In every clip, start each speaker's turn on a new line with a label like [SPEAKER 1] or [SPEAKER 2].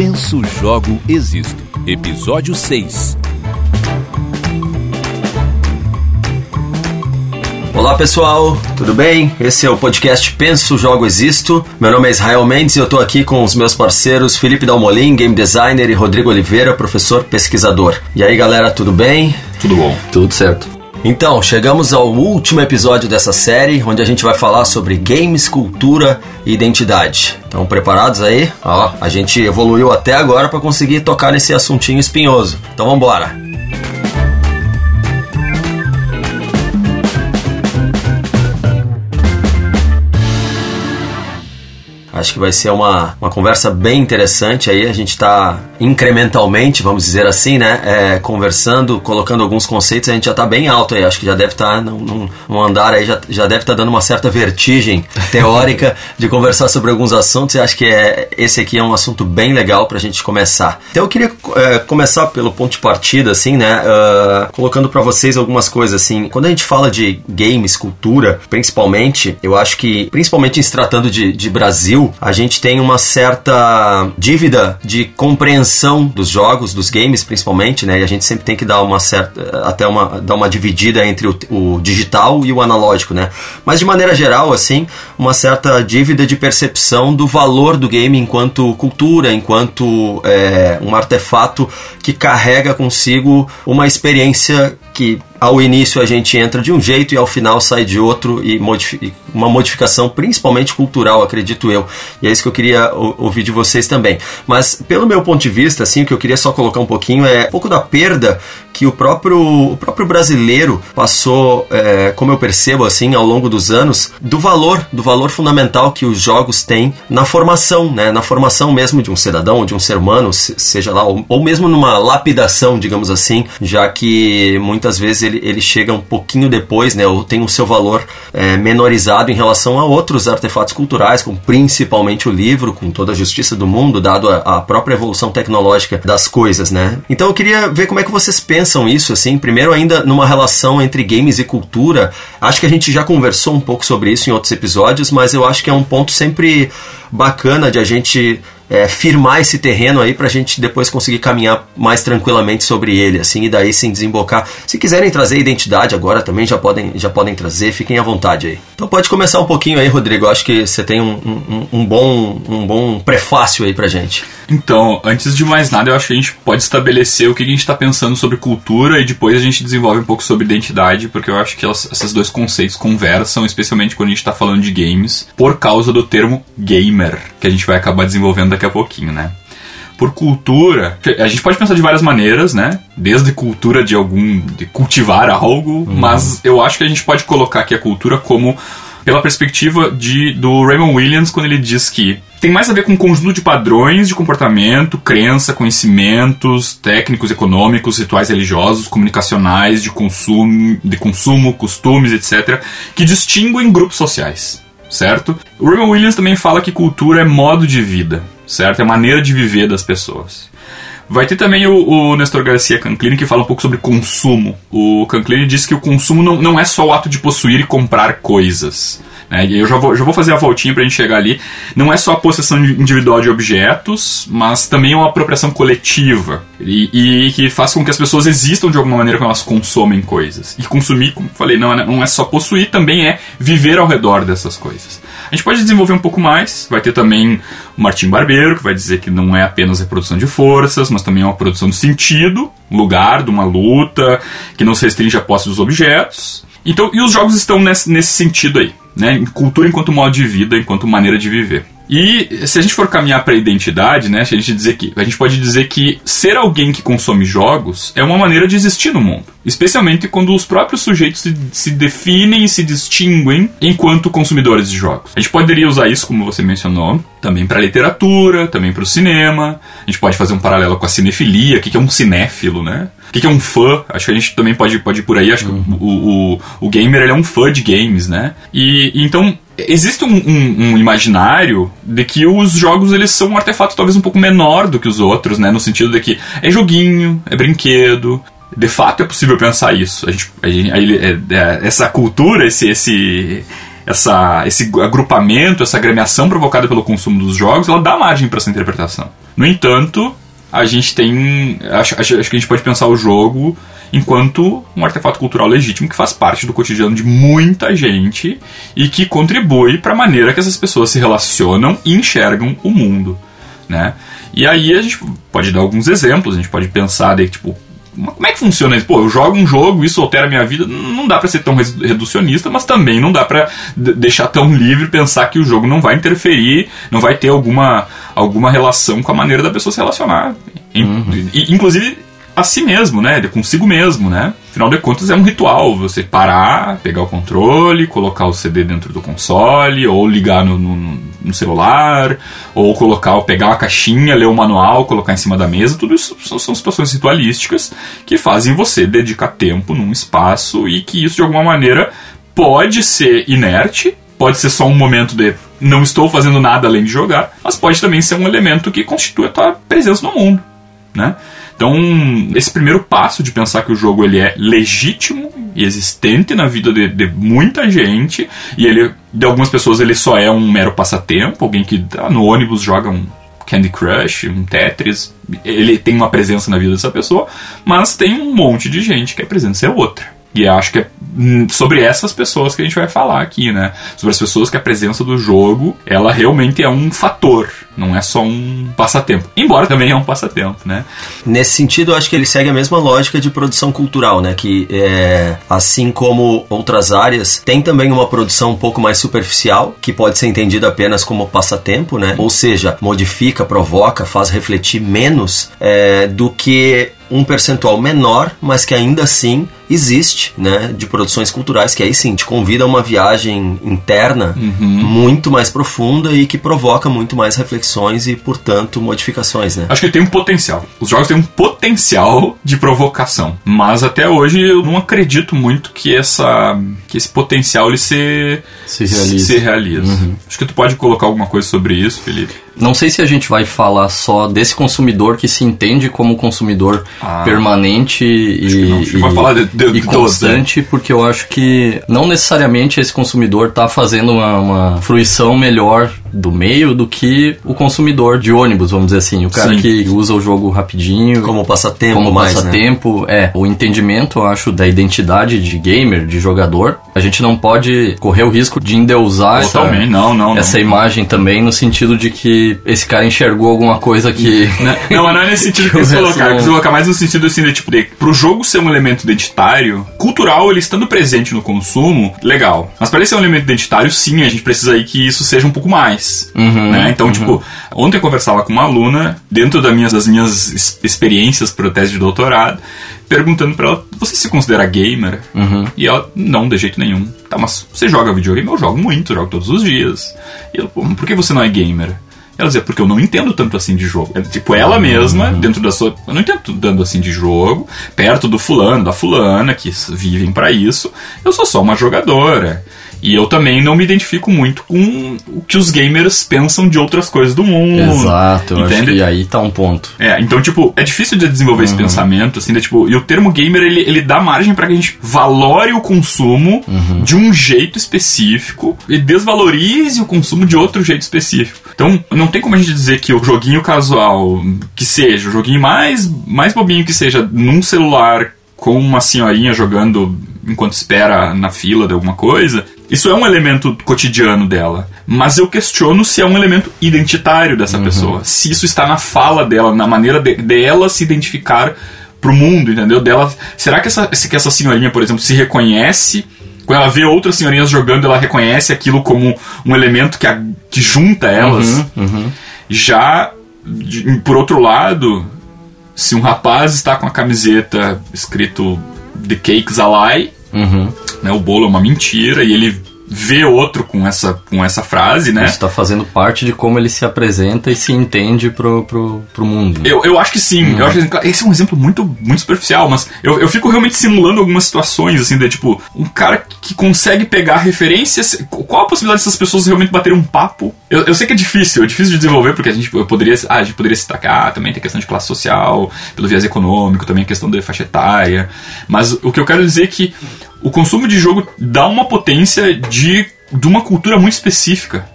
[SPEAKER 1] Penso, Jogo, Existo. Episódio 6.
[SPEAKER 2] Olá pessoal, tudo bem? Esse é o podcast Penso, Jogo, Existo. Meu nome é Israel Mendes e eu estou aqui com os meus parceiros Felipe Dalmolin, game designer, e Rodrigo Oliveira, professor pesquisador. E aí galera, tudo bem?
[SPEAKER 3] Tudo bom?
[SPEAKER 4] Tudo certo.
[SPEAKER 2] Então, chegamos ao último episódio dessa série, onde a gente vai falar sobre games, cultura e identidade. Estão preparados aí? Ó, a gente evoluiu até agora para conseguir tocar nesse assuntinho espinhoso. Então vamos embora. Acho que vai ser uma, uma conversa bem interessante aí. A gente está incrementalmente, vamos dizer assim, né? É, conversando, colocando alguns conceitos. A gente já está bem alto aí. Acho que já deve estar tá num, num, andar aí, já, já deve estar tá dando uma certa vertigem teórica de conversar sobre alguns assuntos. E acho que é, esse aqui é um assunto bem legal para a gente começar. Então eu queria é, começar pelo ponto de partida, assim, né? Uh, colocando para vocês algumas coisas, assim. Quando a gente fala de games, cultura, principalmente, eu acho que, principalmente em se tratando de, de Brasil, a gente tem uma certa dívida de compreensão dos jogos, dos games principalmente, né? E a gente sempre tem que dar uma certa, até uma, dar uma dividida entre o, o digital e o analógico, né? Mas de maneira geral, assim, uma certa dívida de percepção do valor do game enquanto cultura, enquanto é, um artefato que carrega consigo uma experiência que ao início a gente entra de um jeito e ao final sai de outro e modifica, uma modificação principalmente cultural, acredito eu. E é isso que eu queria ouvir de vocês também. Mas pelo meu ponto de vista, assim, o que eu queria só colocar um pouquinho é um pouco da perda que o próprio, o próprio brasileiro passou, é, como eu percebo assim, ao longo dos anos, do valor, do valor fundamental que os jogos têm na formação, né? Na formação mesmo de um cidadão, de um ser humano, seja lá, ou, ou mesmo numa lapidação, digamos assim, já que muitas vezes ele, ele chega um pouquinho depois, né? Ou tem o seu valor é, menorizado em relação a outros artefatos culturais, como principalmente o livro, com toda a justiça do mundo, dado a, a própria evolução tecnológica das coisas, né? Então eu queria ver como é que vocês pensam pensam isso, assim? Primeiro, ainda numa relação entre games e cultura. Acho que a gente já conversou um pouco sobre isso em outros episódios, mas eu acho que é um ponto sempre bacana de a gente é, firmar esse terreno aí para a gente depois conseguir caminhar mais tranquilamente sobre ele, assim, e daí sim desembocar. Se quiserem trazer identidade agora também já podem, já podem trazer, fiquem à vontade aí. Então pode começar um pouquinho aí, Rodrigo. Acho que você tem um, um, um bom, um bom prefácio aí pra gente.
[SPEAKER 3] Então, antes de mais nada, eu acho que a gente pode estabelecer o que a gente está pensando sobre cultura e depois a gente desenvolve um pouco sobre identidade, porque eu acho que elas, esses dois conceitos conversam, especialmente quando a gente está falando de games, por causa do termo gamer, que a gente vai acabar desenvolvendo daqui a pouquinho, né? Por cultura, a gente pode pensar de várias maneiras, né? Desde cultura de algum. de cultivar algo, uhum. mas eu acho que a gente pode colocar aqui a cultura como pela perspectiva de, do Raymond Williams quando ele diz que tem mais a ver com um conjunto de padrões de comportamento, crença, conhecimentos técnicos, econômicos, rituais religiosos, comunicacionais, de consumo, de consumo, costumes, etc., que distinguem grupos sociais, certo? O Raymond Williams também fala que cultura é modo de vida certo? É a maneira de viver das pessoas. Vai ter também o, o Nestor Garcia Canclini que fala um pouco sobre consumo. O Canclini diz que o consumo não, não é só o ato de possuir e comprar coisas. Né? Eu já vou, já vou fazer a voltinha para a gente chegar ali. Não é só a possessão individual de objetos, mas também uma apropriação coletiva. E, e, que faz com que as pessoas existam de alguma maneira quando elas consomem coisas. E consumir, como falei, não é, não é só possuir, também é viver ao redor dessas coisas. A gente pode desenvolver um pouco mais. Vai ter também o Martim Barbeiro, que vai dizer que não é apenas reprodução de forças, mas também é uma produção de sentido, lugar de uma luta, que não se restringe à posse dos objetos. Então, e os jogos estão nesse, nesse sentido aí, né? Cultura enquanto modo de vida, enquanto maneira de viver. E se a gente for caminhar para a identidade, né, a gente dizer que a gente pode dizer que ser alguém que consome jogos é uma maneira de existir no mundo, especialmente quando os próprios sujeitos se, se definem e se distinguem enquanto consumidores de jogos. A gente poderia usar isso, como você mencionou, também para literatura, também para o cinema. A gente pode fazer um paralelo com a cinefilia, o que é um cinéfilo, né? O que é um fã? Acho que a gente também pode, pode ir por aí. Acho uhum. que o, o, o gamer ele é um fã de games, né? E então existe um, um, um, imaginário de que os jogos eles são um artefato talvez um pouco menor do que os outros, né? No sentido de que é joguinho, é brinquedo. De fato é possível pensar isso. A gente, a gente, a, é, essa cultura, esse, esse, essa, esse agrupamento, essa agremiação provocada pelo consumo dos jogos, ela dá margem para essa interpretação. No entanto, a gente tem. Acho, acho, acho que a gente pode pensar o jogo enquanto um artefato cultural legítimo que faz parte do cotidiano de muita gente e que contribui para a maneira que essas pessoas se relacionam e enxergam o mundo, né? E aí a gente pode dar alguns exemplos, a gente pode pensar tipo como é que funciona isso? Pô, eu jogo um jogo, isso altera a minha vida. Não dá para ser tão reducionista, mas também não dá para deixar tão livre pensar que o jogo não vai interferir, não vai ter alguma, alguma relação com a maneira da pessoa se relacionar. Uhum. Inclusive a si mesmo, né? Consigo mesmo, né? Afinal de contas, é um ritual. Você parar, pegar o controle, colocar o CD dentro do console, ou ligar no, no, no celular, ou colocar, pegar uma caixinha, ler o manual, colocar em cima da mesa. Tudo isso são, são situações ritualísticas que fazem você dedicar tempo num espaço e que isso, de alguma maneira, pode ser inerte, pode ser só um momento de não estou fazendo nada além de jogar, mas pode também ser um elemento que constitui a tua presença no mundo, né? Então, esse primeiro passo de pensar que o jogo ele é legítimo e existente na vida de, de muita gente, e ele, de algumas pessoas, ele só é um mero passatempo, alguém que tá no ônibus joga um Candy Crush, um Tetris, ele tem uma presença na vida dessa pessoa, mas tem um monte de gente que a presença é outra. E acho que é sobre essas pessoas que a gente vai falar aqui, né? Sobre as pessoas que a presença do jogo, ela realmente é um fator, não é só um passatempo. Embora também é um passatempo, né?
[SPEAKER 2] Nesse sentido, eu acho que ele segue a mesma lógica de produção cultural, né? Que é, assim como outras áreas, tem também uma produção um pouco mais superficial, que pode ser entendida apenas como passatempo, né? Ou seja, modifica, provoca, faz refletir menos é, do que um percentual menor, mas que ainda assim existe, né, de produções culturais que aí sim te convida a uma viagem interna uhum. muito mais profunda e que provoca muito mais reflexões e, portanto, modificações, né?
[SPEAKER 3] Acho que tem um potencial. Os jogos têm um potencial de provocação, mas até hoje eu não acredito muito que essa que esse potencial ele se
[SPEAKER 2] se realiza.
[SPEAKER 3] Se realiza. Uhum. Acho que tu pode colocar alguma coisa sobre isso, Felipe.
[SPEAKER 4] Não sei se a gente vai falar só desse consumidor que se entende como consumidor ah, permanente e,
[SPEAKER 3] e, vai falar de, de,
[SPEAKER 4] e constante, porque eu acho que não necessariamente esse consumidor está fazendo uma, uma, fruição melhor do meio do que o consumidor de ônibus, vamos dizer assim. O cara Sim. que usa o jogo rapidinho.
[SPEAKER 2] Como passatempo,
[SPEAKER 4] como
[SPEAKER 2] mais,
[SPEAKER 4] né? passatempo. Né? É, o entendimento, eu acho, da identidade de gamer, de jogador. A gente não pode correr o risco de endeusar essa,
[SPEAKER 3] não, não,
[SPEAKER 4] essa
[SPEAKER 3] não.
[SPEAKER 4] imagem também, no sentido de que esse cara enxergou alguma coisa que.
[SPEAKER 3] Não, não, não é nesse sentido que, que colocar. Não... colocar mais no sentido assim, de tipo, de, pro jogo ser um elemento identitário, cultural, ele estando presente no consumo, legal. Mas para ele ser um elemento identitário, sim, a gente precisa aí que isso seja um pouco mais. Uhum, né? Então, uhum. tipo, ontem eu conversava com uma aluna, dentro das minhas, das minhas experiências pro teste de doutorado, perguntando para ela: Você se considera gamer? Uhum. E ela: Não, de jeito nenhum. Tá, mas você joga videogame? Eu jogo muito, jogo todos os dias. E ela: Por que você não é gamer? Ela dizia, porque eu não entendo tanto assim de jogo. É, tipo, ela uhum. mesma, dentro da sua. Eu não entendo tanto assim de jogo, perto do fulano, da fulana, que vivem para isso. Eu sou só uma jogadora. E eu também não me identifico muito com o que os gamers pensam de outras coisas do mundo.
[SPEAKER 4] Exato, entende? e aí tá um ponto.
[SPEAKER 3] É, então, tipo, é difícil de desenvolver uhum. esse pensamento, assim, né? Tipo, e o termo gamer, ele, ele dá margem para que a gente valore o consumo uhum. de um jeito específico e desvalorize o consumo de outro jeito específico. Então, não tem como a gente dizer que o joguinho casual, que seja, o joguinho mais, mais bobinho que seja, num celular com uma senhorinha jogando enquanto espera na fila de alguma coisa, isso é um elemento cotidiano dela. Mas eu questiono se é um elemento identitário dessa uhum. pessoa. Se isso está na fala dela, na maneira de, dela se identificar pro mundo, entendeu? Dela, será que essa, que essa senhorinha, por exemplo, se reconhece quando ela vê outras senhorinhas jogando, ela reconhece aquilo como um elemento que, a, que junta elas. Uhum, uhum. Já, de, por outro lado, se um rapaz está com a camiseta escrito The Cakes a Lie, uhum né? O bolo é uma mentira e ele vê outro com essa, com essa frase, né?
[SPEAKER 4] Isso está fazendo parte de como ele se apresenta e se entende pro, pro, pro mundo.
[SPEAKER 3] Eu, eu acho que sim. Uhum. Eu acho que esse é um exemplo muito, muito superficial, mas eu, eu fico realmente simulando algumas situações, assim, de tipo, um cara que consegue pegar referências. Qual a possibilidade dessas pessoas realmente baterem um papo? Eu, eu sei que é difícil, é difícil de desenvolver, porque a gente poderia. Ah, a gente poderia que ah, também tem questão de classe social, pelo viés econômico, também a questão da faixa etária. Mas o que eu quero dizer é que o consumo de jogo dá uma potência de de uma cultura muito específica.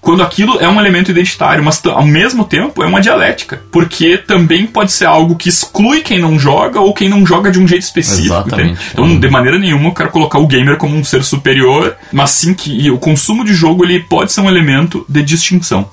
[SPEAKER 3] Quando aquilo é um elemento identitário, mas ao mesmo tempo é uma dialética. Porque também pode ser algo que exclui quem não joga ou quem não joga de um jeito específico.
[SPEAKER 4] Exatamente.
[SPEAKER 3] entende? Então, de maneira nenhuma, eu quero colocar o gamer como um ser superior, mas sim que o consumo de jogo ele pode ser um elemento de distinção.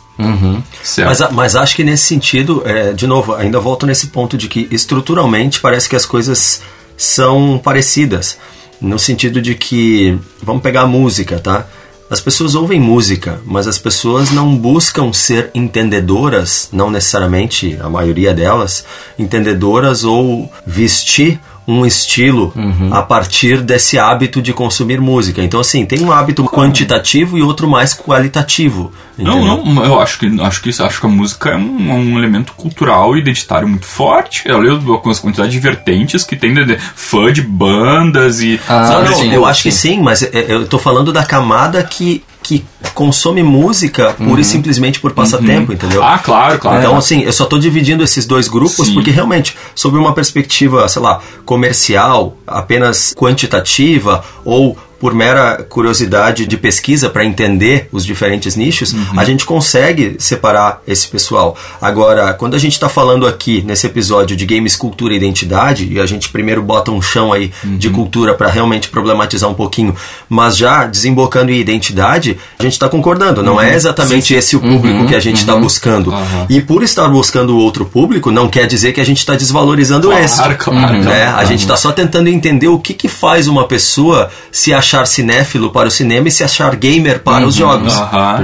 [SPEAKER 3] Certo.
[SPEAKER 2] Mas, mas acho que nesse sentido, é, de novo, ainda volto nesse ponto de que estruturalmente parece que as coisas são parecidas. No sentido de que, vamos pegar a música, tá? As pessoas ouvem música, mas as pessoas não buscam ser entendedoras, não necessariamente a maioria delas, entendedoras ou vestir um estilo a partir desse hábito de consumir música. Então, assim, tem um hábito quantitativo e outro mais qualitativo.
[SPEAKER 3] Não,
[SPEAKER 2] entendeu?
[SPEAKER 3] não, eu acho que acho que isso- acho que a música é um, é um elemento cultural e identitário muito forte. Eu leio com as quantidades de vertentes que tem de, de fã de bandas e
[SPEAKER 4] Ah,
[SPEAKER 2] Não, não,
[SPEAKER 4] sim,
[SPEAKER 2] eu acho que
[SPEAKER 4] sim.
[SPEAKER 2] sim, mas é- eu tô falando da camada que, que consome música pura e simplesmente por passatempo, entendeu?
[SPEAKER 3] Ah, claro, claro.
[SPEAKER 2] Então, assim, eu só tô dividindo esses dois grupos
[SPEAKER 3] Sim.
[SPEAKER 2] porque realmente, sob uma perspectiva, sei lá, comercial, apenas quantitativa ou por mera curiosidade de pesquisa para entender os diferentes nichos,
[SPEAKER 3] Uhum.
[SPEAKER 2] a gente consegue separar esse pessoal. Agora, quando a gente está falando aqui nesse episódio de games, cultura e identidade, e a gente primeiro bota um chão aí de
[SPEAKER 3] Uhum.
[SPEAKER 2] cultura para realmente problematizar um pouquinho, mas já desembocando em identidade, a gente está concordando, não
[SPEAKER 3] Uhum.
[SPEAKER 2] é exatamente esse o público que a gente está buscando.
[SPEAKER 3] Aham.
[SPEAKER 2] E por estar buscando outro público, não quer dizer que a gente está desvalorizando
[SPEAKER 3] Claro,
[SPEAKER 2] esse.
[SPEAKER 3] claro, claro,
[SPEAKER 2] né? A gente está só tentando entender o que, que faz uma pessoa se achar cinéfilo para o cinema e se achar gamer para os jogos.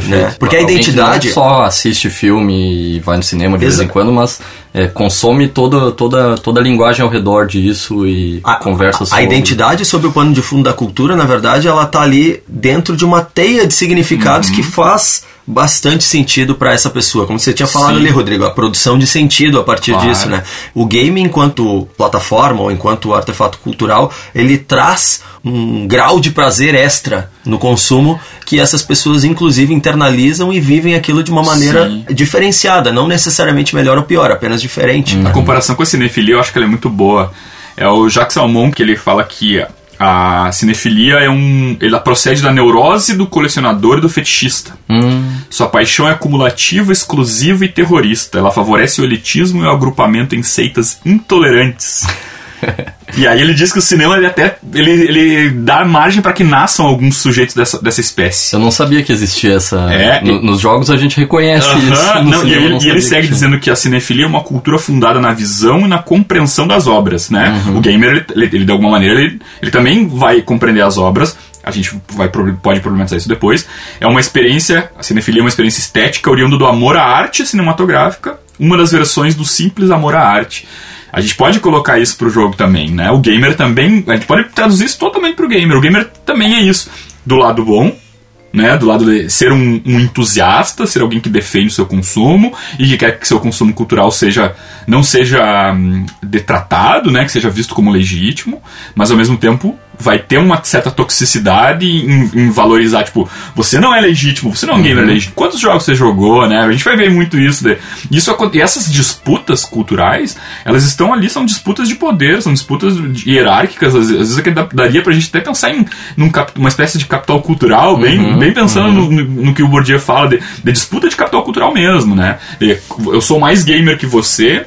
[SPEAKER 2] Né? Porque a
[SPEAKER 4] Alguém que
[SPEAKER 2] identidade.
[SPEAKER 4] não só assiste filme e vai no cinema de vez
[SPEAKER 2] Exa-
[SPEAKER 4] em quando, mas é, consome toda, toda, toda a linguagem ao redor disso e
[SPEAKER 2] A,
[SPEAKER 4] conversa
[SPEAKER 2] a-
[SPEAKER 4] sobre.
[SPEAKER 2] a identidade sob o pano de fundo da cultura, na verdade, ela tá ali dentro de uma teia de significados que faz bastante sentido para essa pessoa. Como você tinha falado
[SPEAKER 3] Sim.
[SPEAKER 2] ali, Rodrigo, a produção de sentido a partir
[SPEAKER 3] Claro.
[SPEAKER 2] disso, né? O game, enquanto plataforma ou enquanto artefato cultural, ele traz um grau de prazer extra no consumo que essas pessoas, inclusive, internalizam e vivem aquilo de uma maneira
[SPEAKER 3] Sim.
[SPEAKER 2] diferenciada, não necessariamente melhor ou pior, apenas diferente.
[SPEAKER 3] A comparação com a cinefilia eu acho que ela é muito boa. É o Jacques Salmon que ele fala que a cinefilia é um. Ela procede da neurose do colecionador e do fetichista. Sua paixão é acumulativa, exclusiva e terrorista. Ela favorece o elitismo e o agrupamento em seitas intolerantes. E aí ele diz que o cinema ele até ele, ele dá margem para que nasçam alguns sujeitos dessa, dessa espécie.
[SPEAKER 4] Eu não sabia que existia essa.
[SPEAKER 3] É,
[SPEAKER 4] no-
[SPEAKER 3] e-
[SPEAKER 4] nos jogos a gente reconhece
[SPEAKER 3] Aham,
[SPEAKER 4] isso. no
[SPEAKER 3] não, e ele, e ele segue dizendo que a cinefilia é uma cultura fundada na visão e na compreensão das obras, né? O gamer, ele, ele- ele, de alguma maneira, ele, ele também vai compreender as obras. A gente vai, pode problematizar isso depois. É uma experiência, a cinefilia é uma experiência estética oriunda do amor à arte cinematográfica, uma das versões do simples amor à arte. A gente pode colocar isso pro jogo também, né? O gamer também, a gente pode traduzir isso totalmente pro gamer. O gamer também é isso. Do lado bom, né, do lado de ser um, um entusiasta, ser alguém que defende o seu consumo e que quer que seu consumo cultural seja não seja hum, detratado, né, que seja visto como legítimo, mas ao mesmo tempo vai ter uma certa toxicidade em, em valorizar, tipo, você não é legítimo, você não é um gamer legítimo. Quantos jogos você jogou, né? A gente vai ver muito isso. De, isso e essas disputas culturais, elas estão ali, são disputas de poder, são disputas hierárquicas. Às, às vezes é daria pra gente até pensar em num uma espécie de capital cultural, bem, bem pensando no, no- no que o Bourdieu fala de, de disputa de capital cultural mesmo, né? De, eu sou mais gamer que você,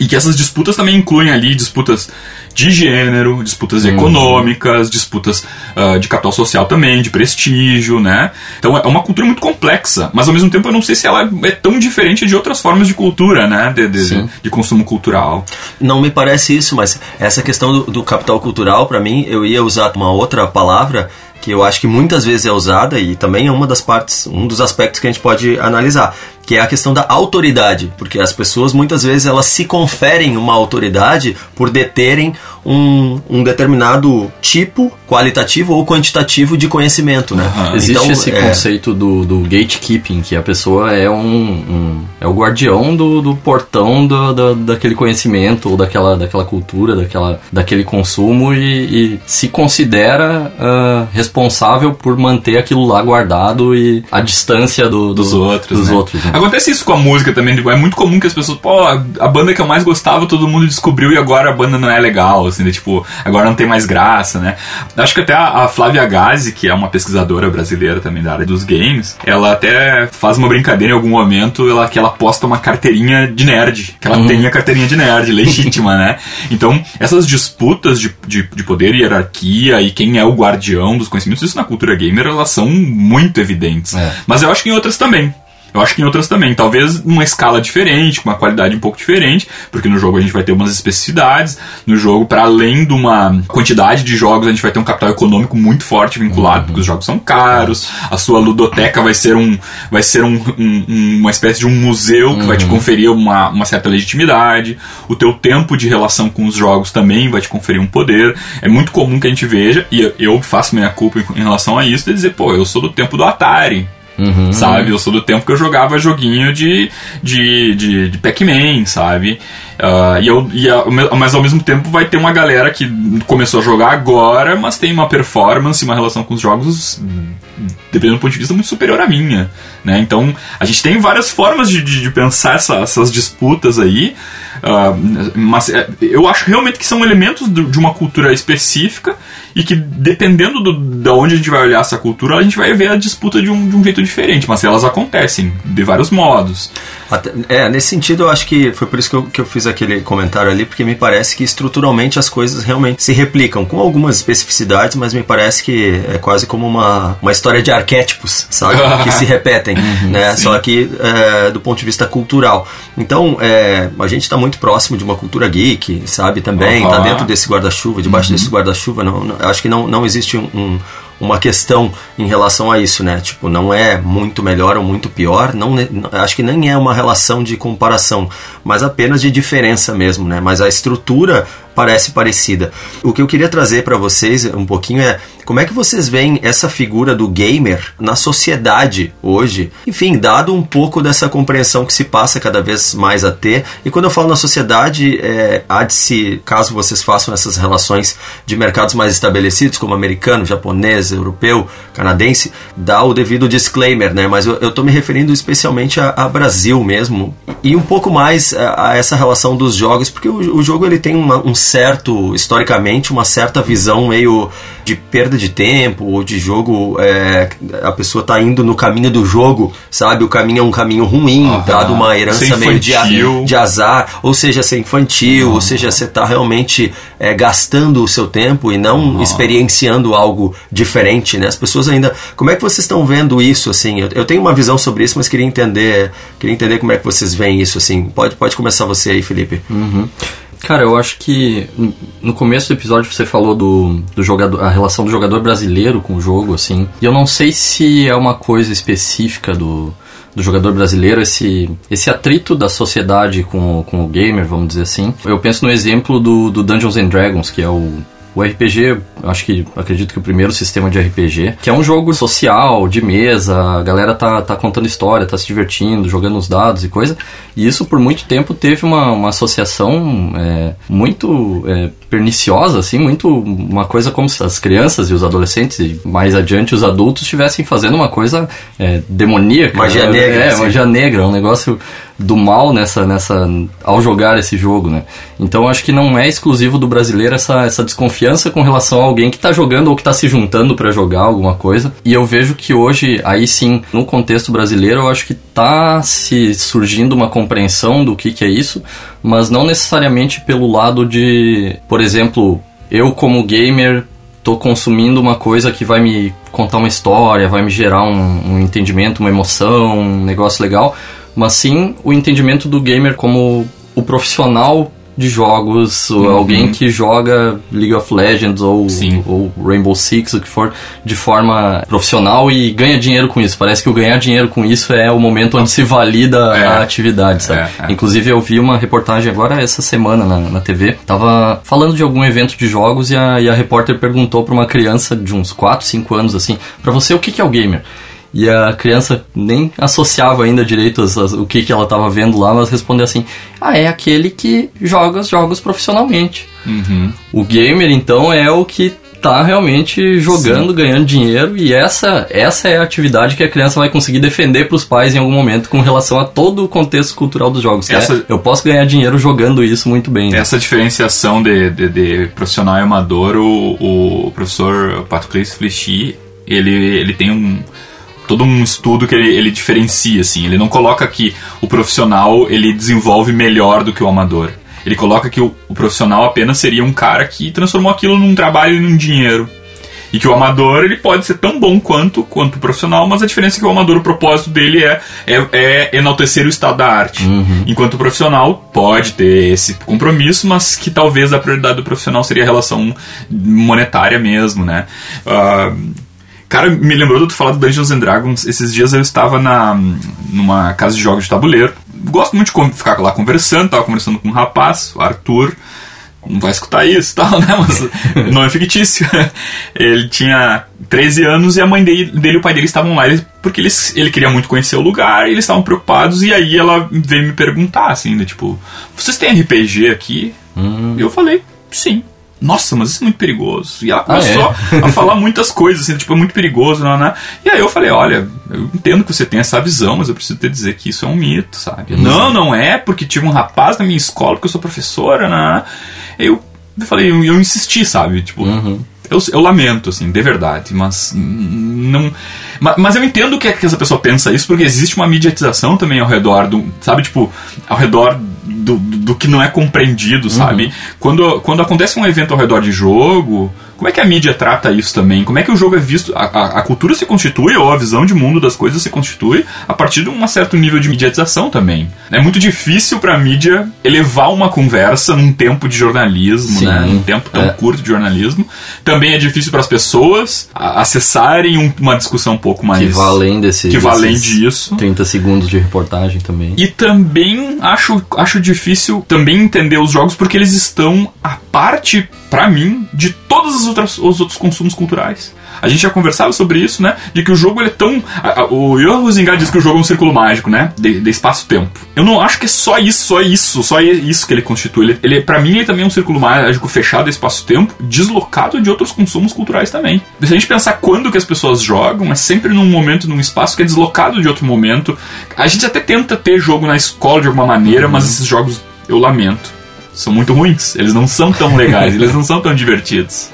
[SPEAKER 3] e que essas disputas também incluem ali disputas de gênero, disputas econômicas, disputas ah, de capital social também, de prestígio, né? Então é uma cultura muito complexa, mas ao mesmo tempo eu não sei se ela é tão diferente de outras formas de cultura, né? De, de, de consumo cultural.
[SPEAKER 2] Não me parece isso, mas essa questão do, do capital cultural, para mim, eu ia usar uma outra palavra que eu acho que muitas vezes é usada e também é uma das partes, um dos aspectos que a gente pode analisar, que é a questão da autoridade, porque as pessoas muitas vezes elas se conferem uma autoridade por deterem um, um determinado tipo qualitativo ou quantitativo de conhecimento, né?
[SPEAKER 3] Aham.
[SPEAKER 4] Existe
[SPEAKER 2] Então,
[SPEAKER 4] esse
[SPEAKER 2] é,
[SPEAKER 4] conceito do, do gatekeeping, que a pessoa é um, um- é o guardião do, do portão do, do- daquele conhecimento ou daquela, daquela cultura, daquela, daquele consumo e, e se considera ah, responsável por manter aquilo lá guardado e a distância do, do-
[SPEAKER 3] Dos outros,
[SPEAKER 4] dos
[SPEAKER 3] né?
[SPEAKER 4] outros, né?
[SPEAKER 3] Acontece isso com a música também, tipo, é muito comum que as pessoas, pô, a banda que eu mais gostava todo mundo descobriu e agora a banda não é legal, assim, né? tipo, agora não tem mais graça, né? Acho que até a, a Flávia Gazi, que é uma pesquisadora brasileira também da área dos games, ela até faz uma brincadeira em algum momento ela, que ela posta uma carteirinha de nerd, que ela uhum. tem a carteirinha de nerd, legítima, né? Então, essas disputas de, de, de poder e hierarquia e quem é o guardião dos conhecimentos, isso na cultura gamer, elas são muito evidentes. É. Mas eu acho que em outras também. Eu acho que em outras também, talvez numa escala diferente, com uma qualidade um pouco diferente, porque no jogo a gente vai ter umas especificidades, no jogo, para além de uma quantidade de jogos, a gente vai ter um capital econômico muito forte vinculado, uhum. porque os jogos são caros, a sua ludoteca vai ser um vai ser um, um, uma espécie de um museu que uhum. vai te uhum. conferir uma, uma certa legitimidade, o teu tempo de relação com os jogos também vai te conferir um poder. É muito comum que a gente veja, e eu faço minha culpa em relação a isso, de dizer, pô, eu sou do tempo do Atari. Uhum. Sabe? Eu sou do tempo que eu jogava joguinho de, de, de, de Pac-Man, sabe? Uh, e eu, e a, mas ao mesmo tempo vai ter uma galera que começou a jogar agora, mas tem uma performance, uma relação com os jogos, dependendo do ponto de vista, muito superior à minha. Né? Então a gente tem várias formas de, de, de pensar essa, essas disputas aí. Uh, mas é, eu acho realmente que são elementos de uma cultura específica e que dependendo do, de onde a gente vai olhar essa cultura, a gente vai ver a disputa de um, de um jeito diferente, mas elas acontecem de vários modos.
[SPEAKER 2] É, nesse sentido eu acho que foi por isso que eu, que eu fiz aquele comentário ali, porque me parece que estruturalmente as coisas realmente se replicam, com algumas especificidades, mas me parece que é quase como uma, uma história de arquétipos, sabe? que se repetem, uhum, né? Sim. Só que é, do ponto de vista cultural. Então, é, a gente está muito próximo de uma cultura geek, sabe? Também, está dentro desse guarda-chuva, debaixo uhum. desse guarda-chuva, não, não, acho que não, não existe um, um uma questão em relação a isso, né? Tipo, não é muito melhor ou muito pior, não, acho que nem é uma relação de comparação, mas apenas de diferença mesmo, né? Mas a estrutura parece parecida. O que eu queria trazer para vocês um pouquinho é como é que vocês veem essa figura do gamer na sociedade hoje? Enfim, dado um pouco dessa compreensão que se passa cada vez mais a ter. E quando eu falo na sociedade, é, há de se, caso vocês façam essas relações de mercados mais estabelecidos, como americano, japonês, europeu, canadense, dá o devido disclaimer, né? Mas eu, eu tô me referindo especialmente a, a Brasil mesmo. E um pouco mais a, a, essa relação dos jogos, porque o, o jogo ele tem uma, um certo, historicamente, uma certa visão meio de perda de tempo ou de jogo, é, a pessoa tá indo no caminho do jogo, sabe? O caminho é um caminho ruim, uhum. dado uma herança meio de, de, azar, ou seja, ser infantil, uhum. ou seja, você tá realmente é, gastando o seu tempo e não uhum. experienciando algo diferente, né? As pessoas ainda, como é que vocês estão vendo isso, assim? Eu, eu tenho uma visão sobre isso, mas queria entender, queria entender como é que vocês veem isso, assim. Pode, pode começar você aí, Felipe.
[SPEAKER 4] Uhum. Cara, eu acho que no começo do episódio você falou do, do jogador, a relação do jogador brasileiro com o jogo, assim. E eu não sei se é uma coisa específica do, do jogador brasileiro, esse, esse atrito da sociedade com, com o gamer, vamos dizer assim. Eu penso no exemplo do, do Dungeons and Dragons, que é o, o RPG, acho que acredito que o primeiro sistema de RPG, que é um jogo social, de mesa, a galera tá, tá contando história, tá se divertindo, jogando os dados e coisa. E isso por muito tempo teve uma, uma associação é, muito é, perniciosa, assim, muito uma coisa como se as crianças e os adolescentes e mais adiante os adultos estivessem fazendo uma coisa é, demoníaca.
[SPEAKER 2] Magia negra.
[SPEAKER 4] É, assim. magia negra, um negócio do mal nessa, nessa ao jogar esse jogo, né? Então acho que não é exclusivo do brasileiro essa, essa desconfiança com relação a alguém que está jogando ou que está se juntando para jogar alguma coisa. E eu vejo que hoje, aí sim, no contexto brasileiro, eu acho que tá se surgindo uma compreensão do que, que é isso, mas não necessariamente pelo lado de, por exemplo, eu como gamer tô consumindo uma coisa que vai me contar uma história, vai me gerar um, um entendimento, uma emoção, um negócio legal mas sim o entendimento do gamer como o profissional de jogos, uhum. alguém que joga League of Legends ou, ou, Rainbow Six, o que for, de forma profissional e ganha dinheiro com isso. Parece que o ganhar dinheiro com isso é o momento onde se valida é. a atividade, sabe? É, é. Inclusive eu vi uma reportagem agora essa semana na, na TV, tava falando de algum evento de jogos e a, e a repórter perguntou para uma criança de uns 4, 5 anos assim, para você o que, que é o gamer? E a criança nem associava ainda direito as, as, o que, que ela estava vendo lá, mas respondeu assim: Ah, é aquele que joga os jogos profissionalmente. Uhum. O gamer, então, é o que tá realmente jogando, Sim. ganhando dinheiro e essa, essa é a atividade que a criança vai conseguir defender para os pais em algum momento com relação a todo o contexto cultural dos jogos. É, essa, é, eu posso ganhar dinheiro jogando isso muito bem.
[SPEAKER 3] Né? Essa diferenciação de, de, de, profissional e amador, o, o professor Patrick Flechy, ele, ele tem um todo um estudo que ele, ele, diferencia assim. Ele não coloca que o profissional ele desenvolve melhor do que o amador. Ele coloca que o, o, profissional apenas seria um cara que transformou aquilo num trabalho e num dinheiro. E que o amador ele pode ser tão bom quanto, quanto o profissional, mas a diferença é que o amador, o propósito dele é, é, é enaltecer o estado da arte. Uhum. Enquanto o profissional pode ter esse compromisso, mas que talvez a prioridade do profissional seria a relação monetária mesmo, né? Uh, Cara, me lembrou de tu falar do Dungeons and Dragons. Esses dias eu estava na, numa casa de jogos de tabuleiro. Gosto muito de ficar lá conversando. Tava conversando com um rapaz, o Arthur. Não vai escutar isso tal, né? Mas não é fictício. Ele tinha 13 anos e a mãe dele, dele e o pai dele estavam lá porque eles, ele queria muito conhecer o lugar e eles estavam preocupados. E aí ela veio me perguntar assim: de, tipo, vocês têm RPG aqui? Hum. E eu falei: sim nossa, mas isso é muito perigoso. E ela começou ah, é? a falar muitas coisas, assim, tipo, é muito perigoso, não, não. E aí eu falei, olha, eu entendo que você tem essa visão, mas eu preciso te dizer que isso é um mito, sabe? Uhum. Não, não é, porque tive um rapaz na minha escola, porque eu sou professora, não. Eu, eu falei, eu, eu insisti, sabe? Tipo, uhum. eu, eu lamento, assim, de verdade, mas não. Mas, mas eu entendo que, que essa pessoa pensa isso, porque existe uma mediatização também ao redor do. Sabe, tipo, ao redor do, do que não é compreendido, sabe? Uhum. Quando, quando acontece um evento ao redor de jogo, como é que a mídia trata isso também? Como é que o jogo é visto? A, a, a, cultura se constitui, ou a visão de mundo das coisas se constitui a partir de um certo nível de mediatização também. É muito difícil pra mídia elevar uma conversa num tempo de jornalismo, Sim, né? Num tempo tão é. curto de jornalismo. Também é difícil para as pessoas acessarem um, uma discussão um pouco mais.
[SPEAKER 4] Que vai além desse.
[SPEAKER 3] Que vai além disso.
[SPEAKER 4] 30 segundos de reportagem também.
[SPEAKER 3] E também acho, acho difícil também entender os jogos porque eles estão a parte, para mim, de todas as outras, os outros consumos culturais. A gente já conversava sobre isso, né? De que o jogo ele é tão. A, a, o Yoho Zingar diz que o jogo é um círculo mágico, né? De, de espaço-tempo. Eu não acho que é só isso, só isso, só isso que ele constitui. Ele, ele para mim, ele também é um círculo mágico fechado espaço-tempo, deslocado de outros consumos culturais também. Se a gente pensar quando que as pessoas jogam, é sempre num momento, num espaço que é deslocado de outro momento. A gente até tenta ter jogo na escola de alguma maneira, uhum. mas esses jogos eu lamento são muito ruins. Eles não são tão legais, eles não são tão divertidos,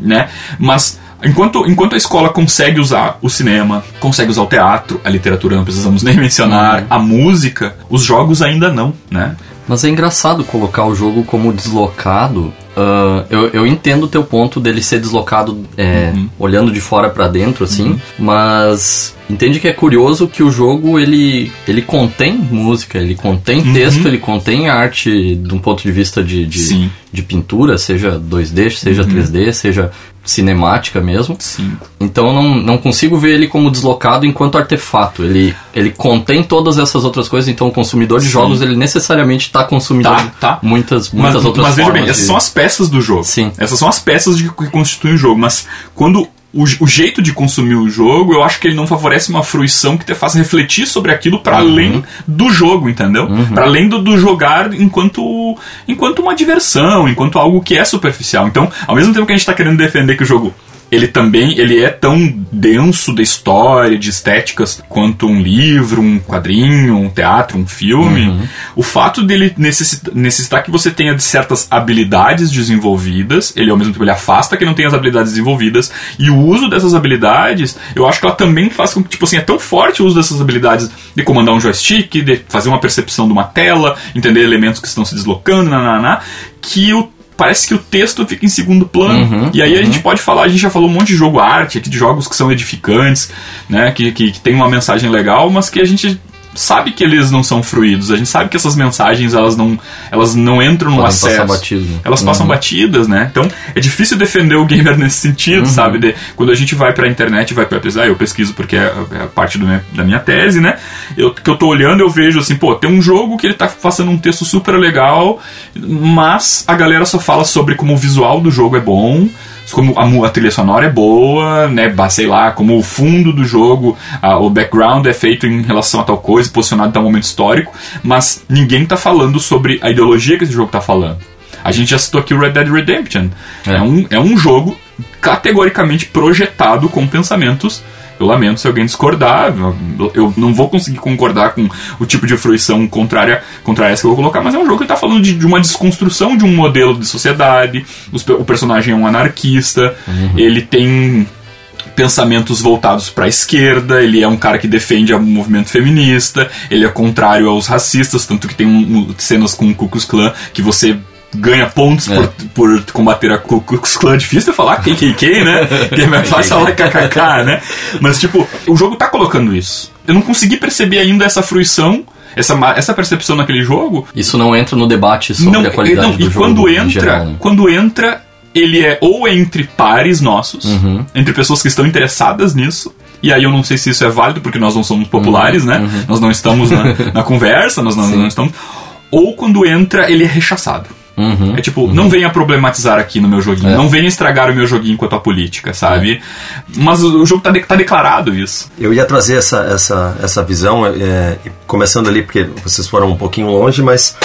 [SPEAKER 3] né? Mas enquanto, enquanto a escola consegue usar o cinema, consegue usar o teatro, a literatura não precisamos nem mencionar, uhum. a música, os jogos ainda não, né?
[SPEAKER 4] Mas é engraçado colocar o jogo como deslocado. Uh, eu, eu entendo o teu ponto dele ser deslocado é, uhum. olhando de fora para dentro, assim, uhum. mas entende que é curioso que o jogo ele, ele contém música, ele contém uhum. texto, ele contém arte de um ponto de vista de, de, de pintura, seja 2D, seja uhum. 3D, seja cinemática mesmo.
[SPEAKER 3] Sim.
[SPEAKER 4] Então eu não, não consigo ver ele como deslocado enquanto artefato. Ele, ele contém todas essas outras coisas, então o consumidor de Sim. jogos ele necessariamente está consumindo
[SPEAKER 3] tá, tá.
[SPEAKER 4] muitas, muitas
[SPEAKER 3] mas,
[SPEAKER 4] outras
[SPEAKER 3] mas
[SPEAKER 4] formas.
[SPEAKER 3] Mas veja bem, essas
[SPEAKER 4] de...
[SPEAKER 3] são as peças do jogo.
[SPEAKER 4] Sim.
[SPEAKER 3] Essas são as peças de, que constituem o jogo, mas quando o, o, jeito de consumir o jogo, eu acho que ele não favorece uma fruição que te faça refletir sobre aquilo para uhum. além do jogo, entendeu? Uhum. Para além do, do, jogar enquanto, enquanto uma diversão, enquanto algo que é superficial. Então, ao mesmo tempo que a gente está querendo defender que o jogo ele também ele é tão denso da história, de estéticas, quanto um livro, um quadrinho, um teatro, um filme. Uhum. O fato dele necessitar, necessitar que você tenha certas habilidades desenvolvidas, ele ao mesmo tempo ele afasta que não tenha as habilidades desenvolvidas, e o uso dessas habilidades, eu acho que ela também faz com que, tipo assim, é tão forte o uso dessas habilidades de comandar um joystick, de fazer uma percepção de uma tela, entender elementos que estão se deslocando, nananá, que o parece que o texto fica em segundo plano. Uhum, e aí uhum. a gente pode falar, a gente já falou um monte de jogo arte aqui, de jogos que são edificantes, né? Que, que, que tem uma mensagem legal, mas que a gente sabe que eles não são fruídos. A gente sabe que essas mensagens elas não, elas não entram no Podem acesso. Batido. Elas uhum. passam batidas, né? Então é difícil defender o gamer nesse sentido, uhum. sabe? De, quando a gente vai pra internet, vai pra pesquisar, eu pesquiso porque é, é parte do, da minha tese, né? Eu, que eu tô olhando, eu vejo assim, pô, tem um jogo que ele tá passando um texto super legal, mas a galera só fala sobre como o visual do jogo é bom como a, a, trilha sonora é boa, né? Sei lá, como o fundo do jogo, a, o background é feito em relação a tal coisa, posicionado em tal momento histórico, mas ninguém tá falando sobre a ideologia que esse jogo tá falando. A gente já citou aqui o Red Dead Redemption. É, é um, é um jogo categoricamente projetado com pensamentos eu lamento se alguém discordar, eu não vou conseguir concordar com o tipo de fruição contrária, contrária a essa que eu vou colocar, mas é um jogo que está falando de, de, uma desconstrução de um modelo de sociedade. Os, o personagem é um anarquista, uhum. ele tem pensamentos voltados para a esquerda, ele é um cara que defende o movimento feminista, ele é contrário aos racistas, tanto que tem um, um, cenas com o Ku Klux Klan que você ganha pontos é. por, por combater a Ku Klux Klan. Difícil de falar KKK, né? que é mais fácil falar KKK, né? Mas, tipo, o jogo tá colocando isso. Eu não consegui perceber ainda essa fruição essa, essa percepção naquele jogo.
[SPEAKER 4] Isso não entra no debate sobre não, a qualidade não, do
[SPEAKER 3] e
[SPEAKER 4] jogo.
[SPEAKER 3] Quando entra, geral, né? quando entra, ele é ou entre pares nossos, uhum. entre pessoas que estão interessadas nisso. E aí eu não sei se isso é válido, porque nós não somos populares, uhum. né? Uhum. Nós não estamos na, na conversa, nós não, não estamos. Ou quando entra, ele é rechaçado. Uhum, é tipo, uhum. não venha problematizar aqui no meu joguinho, é. não venha estragar o meu joguinho quanto a política, sabe? É. Mas o jogo tá, de, tá declarado isso.
[SPEAKER 2] Eu ia trazer essa, essa, essa visão, é, começando ali, porque vocês foram um pouquinho longe, mas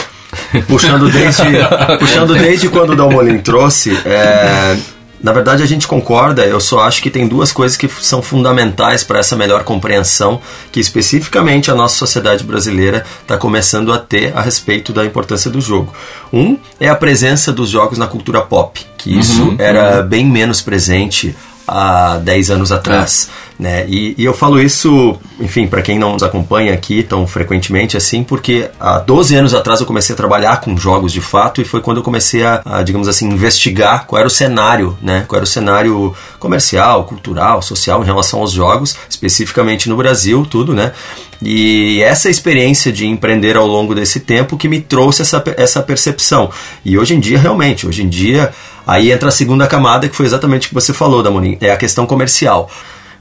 [SPEAKER 2] puxando desde, puxando desde quando o Dalmolin trouxe, é, na verdade, a gente concorda, eu só acho que tem duas coisas que são fundamentais para essa melhor compreensão que especificamente a nossa sociedade brasileira está começando a ter a respeito da importância do jogo. Um é a presença dos jogos na cultura pop, que isso uhum, era uhum. bem menos presente há 10 anos atrás. É. Né? E, e, eu falo isso, enfim, para quem não nos acompanha aqui tão frequentemente assim, porque há 12 anos atrás eu comecei a trabalhar com jogos de fato e foi quando eu comecei a, a digamos assim, investigar qual era o cenário, né? qual era o cenário comercial, cultural, social em relação aos jogos, especificamente no Brasil, tudo, né? E essa experiência de empreender ao longo desse tempo que me trouxe essa, essa percepção. E hoje em dia, realmente, hoje em dia, aí entra a segunda camada, que foi exatamente o que você falou, Damonim, é a questão comercial.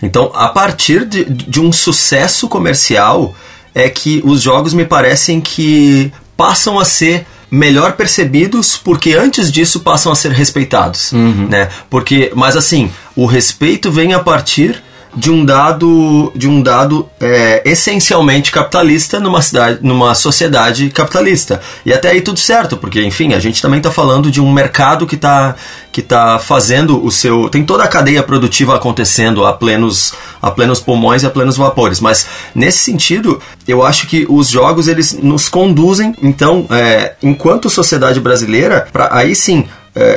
[SPEAKER 2] Então, a partir de, de um sucesso comercial, é que os jogos me parecem que passam a ser melhor percebidos porque antes disso passam a ser respeitados, uhum. né? Porque, mas assim, o respeito vem a partir de um dado de um dado é, essencialmente capitalista numa cidade numa sociedade capitalista. E até aí tudo certo porque enfim a gente também está falando de um mercado que está que tá fazendo o seu tem toda a cadeia produtiva acontecendo a plenos a plenos pulmões e a plenos vapores. Mas nesse sentido eu acho que os jogos eles nos conduzem então é, enquanto sociedade brasileira para aí sim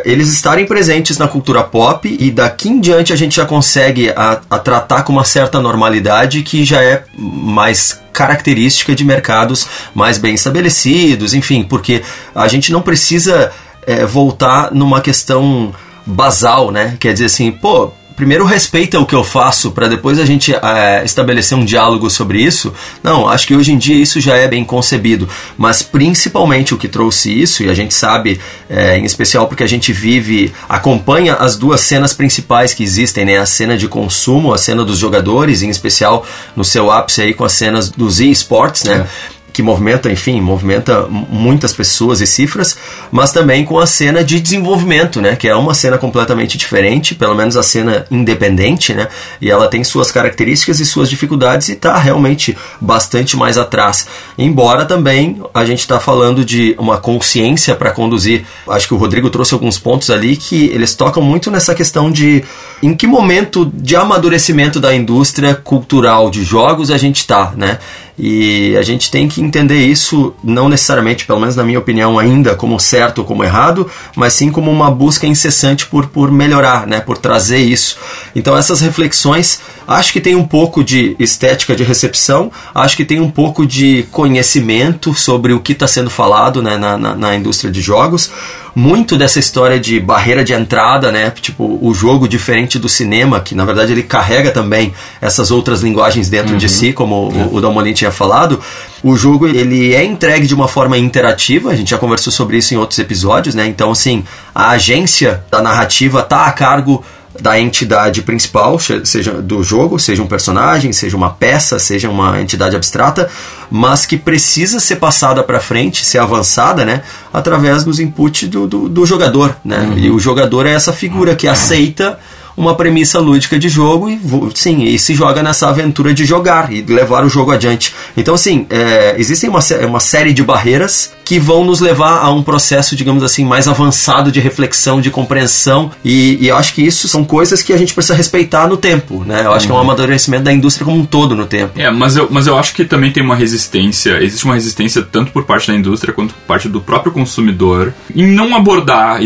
[SPEAKER 2] eles estarem presentes na cultura pop e daqui em diante a gente já consegue a, a tratar com uma certa normalidade que já é mais característica de mercados mais bem estabelecidos, enfim, porque a gente não precisa é, voltar numa questão basal, né? Quer dizer assim, pô, primeiro respeita o que eu faço para depois a gente é, estabelecer um diálogo sobre isso. Não, acho que hoje em dia isso já é bem concebido. Mas principalmente o que trouxe isso, e a gente sabe, é, em especial porque a gente vive, acompanha as duas cenas principais que existem, né? A cena de consumo, a cena dos jogadores, em especial no seu ápice aí com as cenas dos e-sports, né? É que movimenta, enfim, movimenta muitas pessoas e cifras, mas também com a cena de desenvolvimento, né, que é uma cena completamente diferente, pelo menos a cena independente, né, e ela tem suas características e suas dificuldades e está realmente bastante mais atrás. Embora também a gente está falando de uma consciência para conduzir, acho que o Rodrigo trouxe alguns pontos ali que eles tocam muito nessa questão de em que momento de amadurecimento da indústria cultural de jogos a gente está, né? E a gente tem que entender isso, não necessariamente, pelo menos na minha opinião, ainda como certo ou como errado, mas sim como uma busca incessante por, por melhorar, né? por trazer isso. Então, essas reflexões, acho que tem um pouco de estética de recepção, acho que tem um pouco de conhecimento sobre o que está sendo falado né? na, na, na indústria de jogos muito dessa história de barreira de entrada, né? Tipo, o jogo diferente do cinema, que na verdade ele carrega também essas outras linguagens dentro uhum. de si, como é. o, o Dalmolin tinha falado. O jogo ele é entregue de uma forma interativa, a gente já conversou sobre isso em outros episódios, né? Então, assim, a agência da narrativa tá a cargo da entidade principal, seja do jogo, seja um personagem, seja uma peça, seja uma entidade abstrata, mas que precisa ser passada para frente, ser avançada, né, através dos inputs do, do, do jogador, né? Uhum. E o jogador é essa figura que aceita uma premissa lúdica de jogo e sim, e se joga nessa aventura de jogar e levar o jogo adiante. Então, assim, é, existem uma, uma série de barreiras que vão nos levar a um processo, digamos assim, mais avançado de reflexão, de compreensão. E, e eu acho que isso são coisas que a gente precisa respeitar no tempo, né? Eu acho que é um amadurecimento da indústria como um todo no tempo.
[SPEAKER 3] É, mas eu, mas eu acho que também tem uma resistência, existe uma resistência tanto por parte da indústria quanto por parte do próprio consumidor em não abordar,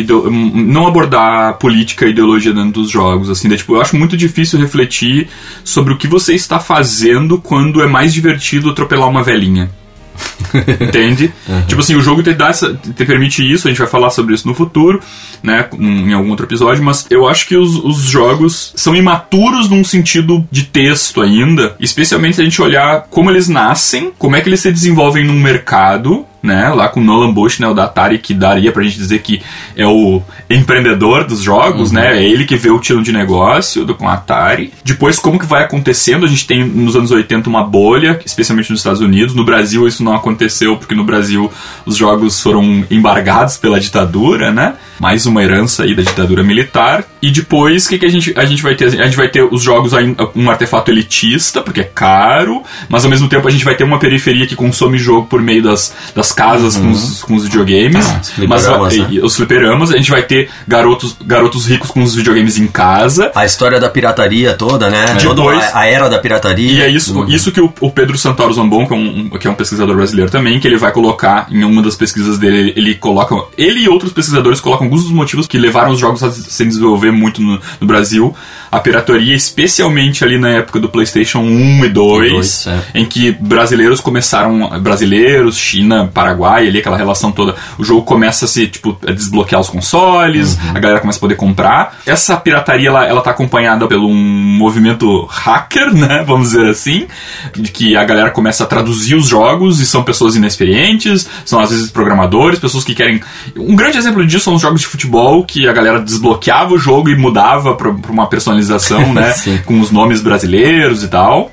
[SPEAKER 3] não abordar política e ideologia dentro dos jogos, assim, né? tipo, eu acho muito difícil refletir sobre o que você está fazendo quando é mais divertido atropelar uma velhinha. Entende? Uhum. Tipo assim, o jogo te, dá essa, te permite isso, a gente vai falar sobre isso no futuro, né? Em algum outro episódio, mas eu acho que os, os jogos são imaturos num sentido de texto ainda, especialmente se a gente olhar como eles nascem, como é que eles se desenvolvem num mercado, né? Lá com Nolan Bush, né? O da Atari, que daria pra gente dizer que é o empreendedor dos jogos, uhum. né? É ele que vê o tiro de negócio do, com a Atari. Depois, como que vai acontecendo? A gente tem nos anos 80 uma bolha, especialmente nos Estados Unidos. No Brasil isso não aconteceu, porque no Brasil os jogos foram embargados pela ditadura, né? Mais uma herança aí da ditadura militar. E depois, o que, que a, gente, a gente vai ter? A gente vai ter os jogos um artefato elitista, porque é caro, mas ao mesmo tempo a gente vai ter uma periferia que consome jogo por meio das, das casas uhum. com, os, com os videogames. Ah, os mas né? os fliperamas, a gente vai ter garotos, garotos ricos com os videogames em casa.
[SPEAKER 2] A história da pirataria toda, né?
[SPEAKER 3] É. Depois,
[SPEAKER 2] a, a, era da pirataria.
[SPEAKER 3] E é isso, uhum. isso que o, o, Pedro Santoro Zambon, que é, um, que é um pesquisador brasileiro também, que ele vai colocar em uma das pesquisas dele, ele, coloca. Ele e outros pesquisadores colocam alguns dos motivos que levaram os jogos a se desenvolver muito no, no Brasil. A pirataria, especialmente ali na época do PlayStation 1 e 2, e 2 é. em que brasileiros começaram. Brasileiros, China, Paraguai, ali, aquela relação toda. O jogo começa a se, tipo, a desbloquear os consoles, uhum. a galera começa a poder comprar. Essa pirataria, ela, ela tá acompanhada pelo um movimento hacker, né? Vamos dizer assim, de que a galera começa a traduzir os jogos e são pessoas inexperientes, são às vezes programadores, pessoas que querem. Um grande exemplo disso são os jogos de futebol, que a galera desbloqueava o jogo e mudava pra uma personalização, né? com os nomes brasileiros e tal.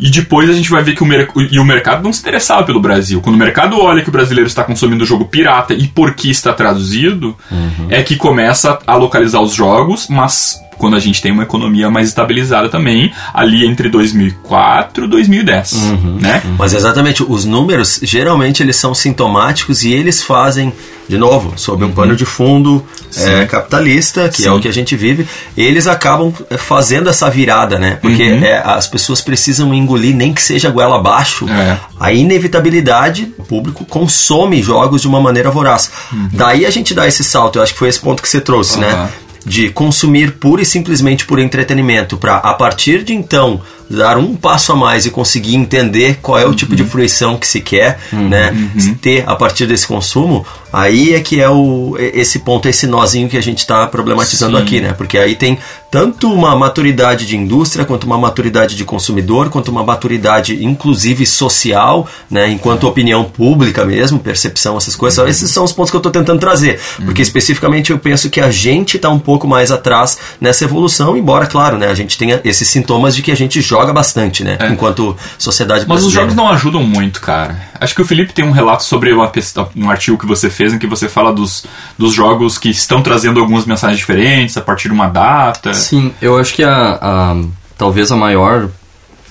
[SPEAKER 3] E depois a gente vai ver que o, e o mercado não se interessava pelo Brasil. Quando o mercado olha que o brasileiro está consumindo o jogo pirata e por que está traduzido, uhum. é que começa a localizar os jogos, mas quando a gente tem uma economia mais estabilizada também, ali entre 2004 e 2010, uhum. né?
[SPEAKER 2] Mas exatamente, os números, geralmente eles são sintomáticos e eles fazem de novo, sob um uhum. pano de fundo é, capitalista, que Sim. é o que a gente vive, eles acabam é, fazendo essa virada, né? Porque uhum. é, as pessoas precisam engolir, nem que seja goela abaixo, é. a inevitabilidade, o público consome jogos de uma maneira voraz. Uhum. Daí a gente dá esse salto, eu acho que foi esse ponto que você trouxe, né? De consumir pura e simplesmente por entretenimento, para a partir de então dar um passo a mais e conseguir entender qual é o uhum. tipo de uhum. fruição que se quer uhum, né, uhum. ter a partir desse consumo, aí é que é o, esse ponto, esse nozinho que a gente está problematizando Sim. aqui, né? Porque aí tem tanto uma maturidade de indústria, quanto uma maturidade de consumidor, quanto uma maturidade, inclusive, social, né? Enquanto opinião pública mesmo, percepção, essas coisas. Uhum. Esses são os pontos que eu estou tentando trazer. Porque, especificamente, eu penso que a gente está um pouco mais atrás nessa evolução, embora, claro, né? A gente tenha esses sintomas de que a gente joga joga bastante, né? É. Enquanto sociedade
[SPEAKER 3] Mas os jogos não ajudam muito, cara. Acho que o Felipe tem um relato sobre uma, um artigo que você fez em que você fala dos, dos jogos que estão trazendo algumas mensagens diferentes a partir de uma data.
[SPEAKER 4] Sim, eu acho que a, a talvez a maior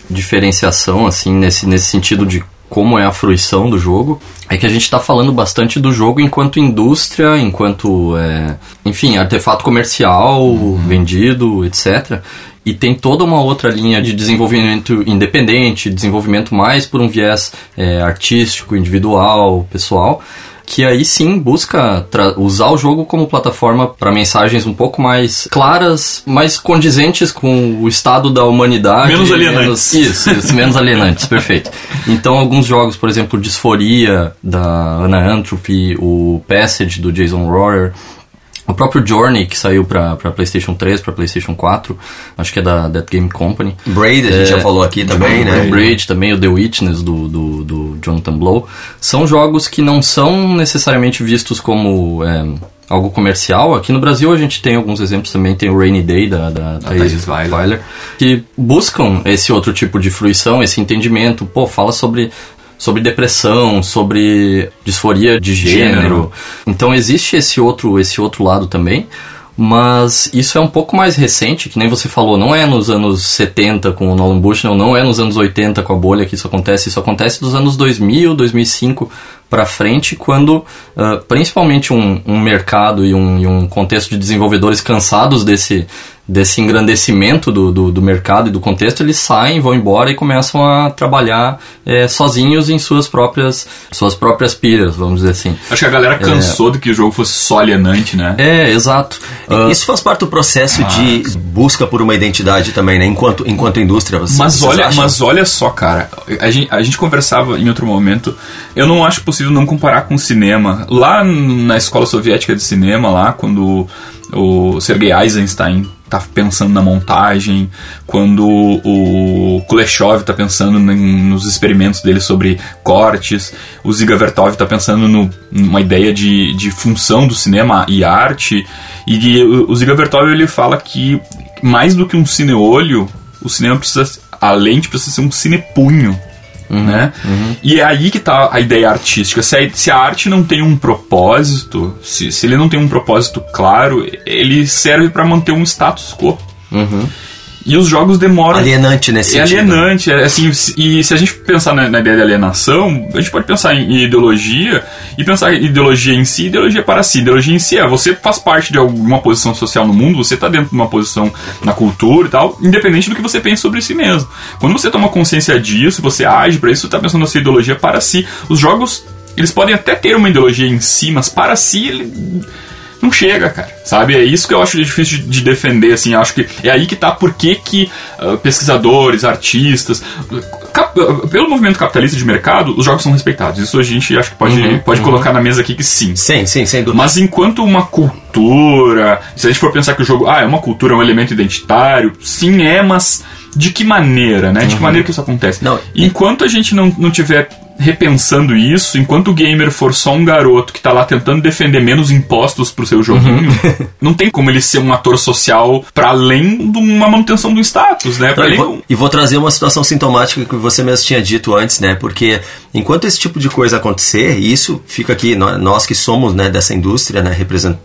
[SPEAKER 4] diferenciação, assim, nesse, nesse sentido de como é a fruição do jogo, é que a gente está falando bastante do jogo enquanto indústria, enquanto, é, enfim, artefato comercial uhum. vendido, etc. E tem toda uma outra linha de desenvolvimento independente, desenvolvimento mais por um viés é, artístico, individual, pessoal, que aí sim busca usar o jogo como plataforma para mensagens um pouco mais claras, mais condizentes com o estado da humanidade.
[SPEAKER 3] Menos alienantes.
[SPEAKER 4] Menos, isso, isso, menos alienantes, perfeito. Então, alguns jogos, por exemplo, Disforia, da Anna Antrophy, o Passage, do Jason Rohrer, o próprio Journey, que saiu para PlayStation 3, para PlayStation 4, acho que é da Dead Game Company.
[SPEAKER 2] Braid, a gente é, já falou aqui também, né?
[SPEAKER 4] Braid também, o The Witness do, do, do, Jonathan Blow. São jogos que não são necessariamente vistos como é, algo comercial. Aqui no Brasil a gente tem alguns exemplos também, tem o Rainy Day da, da Thais Weiler, que buscam esse outro tipo de fruição, esse entendimento. Pô, fala sobre sobre depressão, sobre disforia de gênero. gênero. Então existe esse outro, esse outro lado também. Mas isso é um pouco mais recente, que nem você falou, não é nos anos 70 com o Nolan Bushnell, não é nos anos 80 com a bolha que isso acontece, isso acontece dos anos 2000, 2005 para frente quando, uh, principalmente, um, um mercado e um, e um contexto de desenvolvedores cansados desse, desse engrandecimento do, do, do, mercado e do contexto, eles saem, vão embora e começam a trabalhar é, sozinhos em suas próprias, suas próprias piras, vamos dizer assim.
[SPEAKER 3] Acho que a galera cansou é, de que o jogo fosse só alienante, né?
[SPEAKER 4] É, exato.
[SPEAKER 2] Uh, Isso faz parte do processo ah. de busca por uma identidade também, né? Enquanto, enquanto indústria. Você,
[SPEAKER 3] mas, olha, mas olha só, cara, a gente, a gente conversava em outro momento, eu não acho possível não comparar com o cinema. Lá na escola soviética de cinema, lá quando o Sergei Eisenstein tá pensando na montagem, quando o Kuleshov tá pensando nos experimentos dele sobre cortes, o Ziga Vertov tá pensando no, numa ideia de, de função do cinema e arte, e o Ziga Vertov ele fala que mais do que um cineolho, o cinema precisa, a lente precisa ser um cinepunho. Uhum, né? Uhum. E é aí que tá a ideia artística. Se a, se a arte não tem um propósito, se, se ele não tem um propósito claro, ele serve para manter um status quo. Uhum. E os jogos demoram.
[SPEAKER 2] Alienante nesse
[SPEAKER 3] é sentido. Alienante, é assim, e se a gente pensar na, na, ideia de alienação, a gente pode pensar em ideologia e pensar em ideologia em si, ideologia para si. Ideologia em si é você faz parte de alguma posição social no mundo, você está dentro de uma posição na cultura e tal, independente do que você pense sobre si mesmo. Quando você toma consciência disso, você age para isso, você está pensando na sua ideologia para si. Os jogos, eles podem até ter uma ideologia em si, mas para si ele não chega, cara. Sabe? É isso que eu acho difícil de defender, assim. Acho que é aí que tá por que, que uh, pesquisadores, artistas. Cap, pelo movimento capitalista de mercado, os jogos são respeitados. Isso a gente acho que pode, uhum, pode uhum. colocar na mesa aqui que sim.
[SPEAKER 2] Sim, sim, sem dúvida.
[SPEAKER 3] Mas enquanto uma cultura. Se a gente for pensar que o jogo. Ah, é uma cultura, é um elemento identitário. Sim, é, mas de que maneira, né? De que uhum. maneira que isso acontece? Não, Enquanto a gente não, não tiver repensando isso, enquanto o gamer for só um garoto que tá lá tentando defender menos impostos pro seu joguinho, uhum. não tem como ele ser um ator social para além de uma manutenção do status, né?
[SPEAKER 2] Não, e, vou, e, vou, trazer uma situação sintomática que você mesmo tinha dito antes, né? Porque enquanto esse tipo de coisa acontecer, e isso fica aqui, nós que somos né, dessa indústria, né,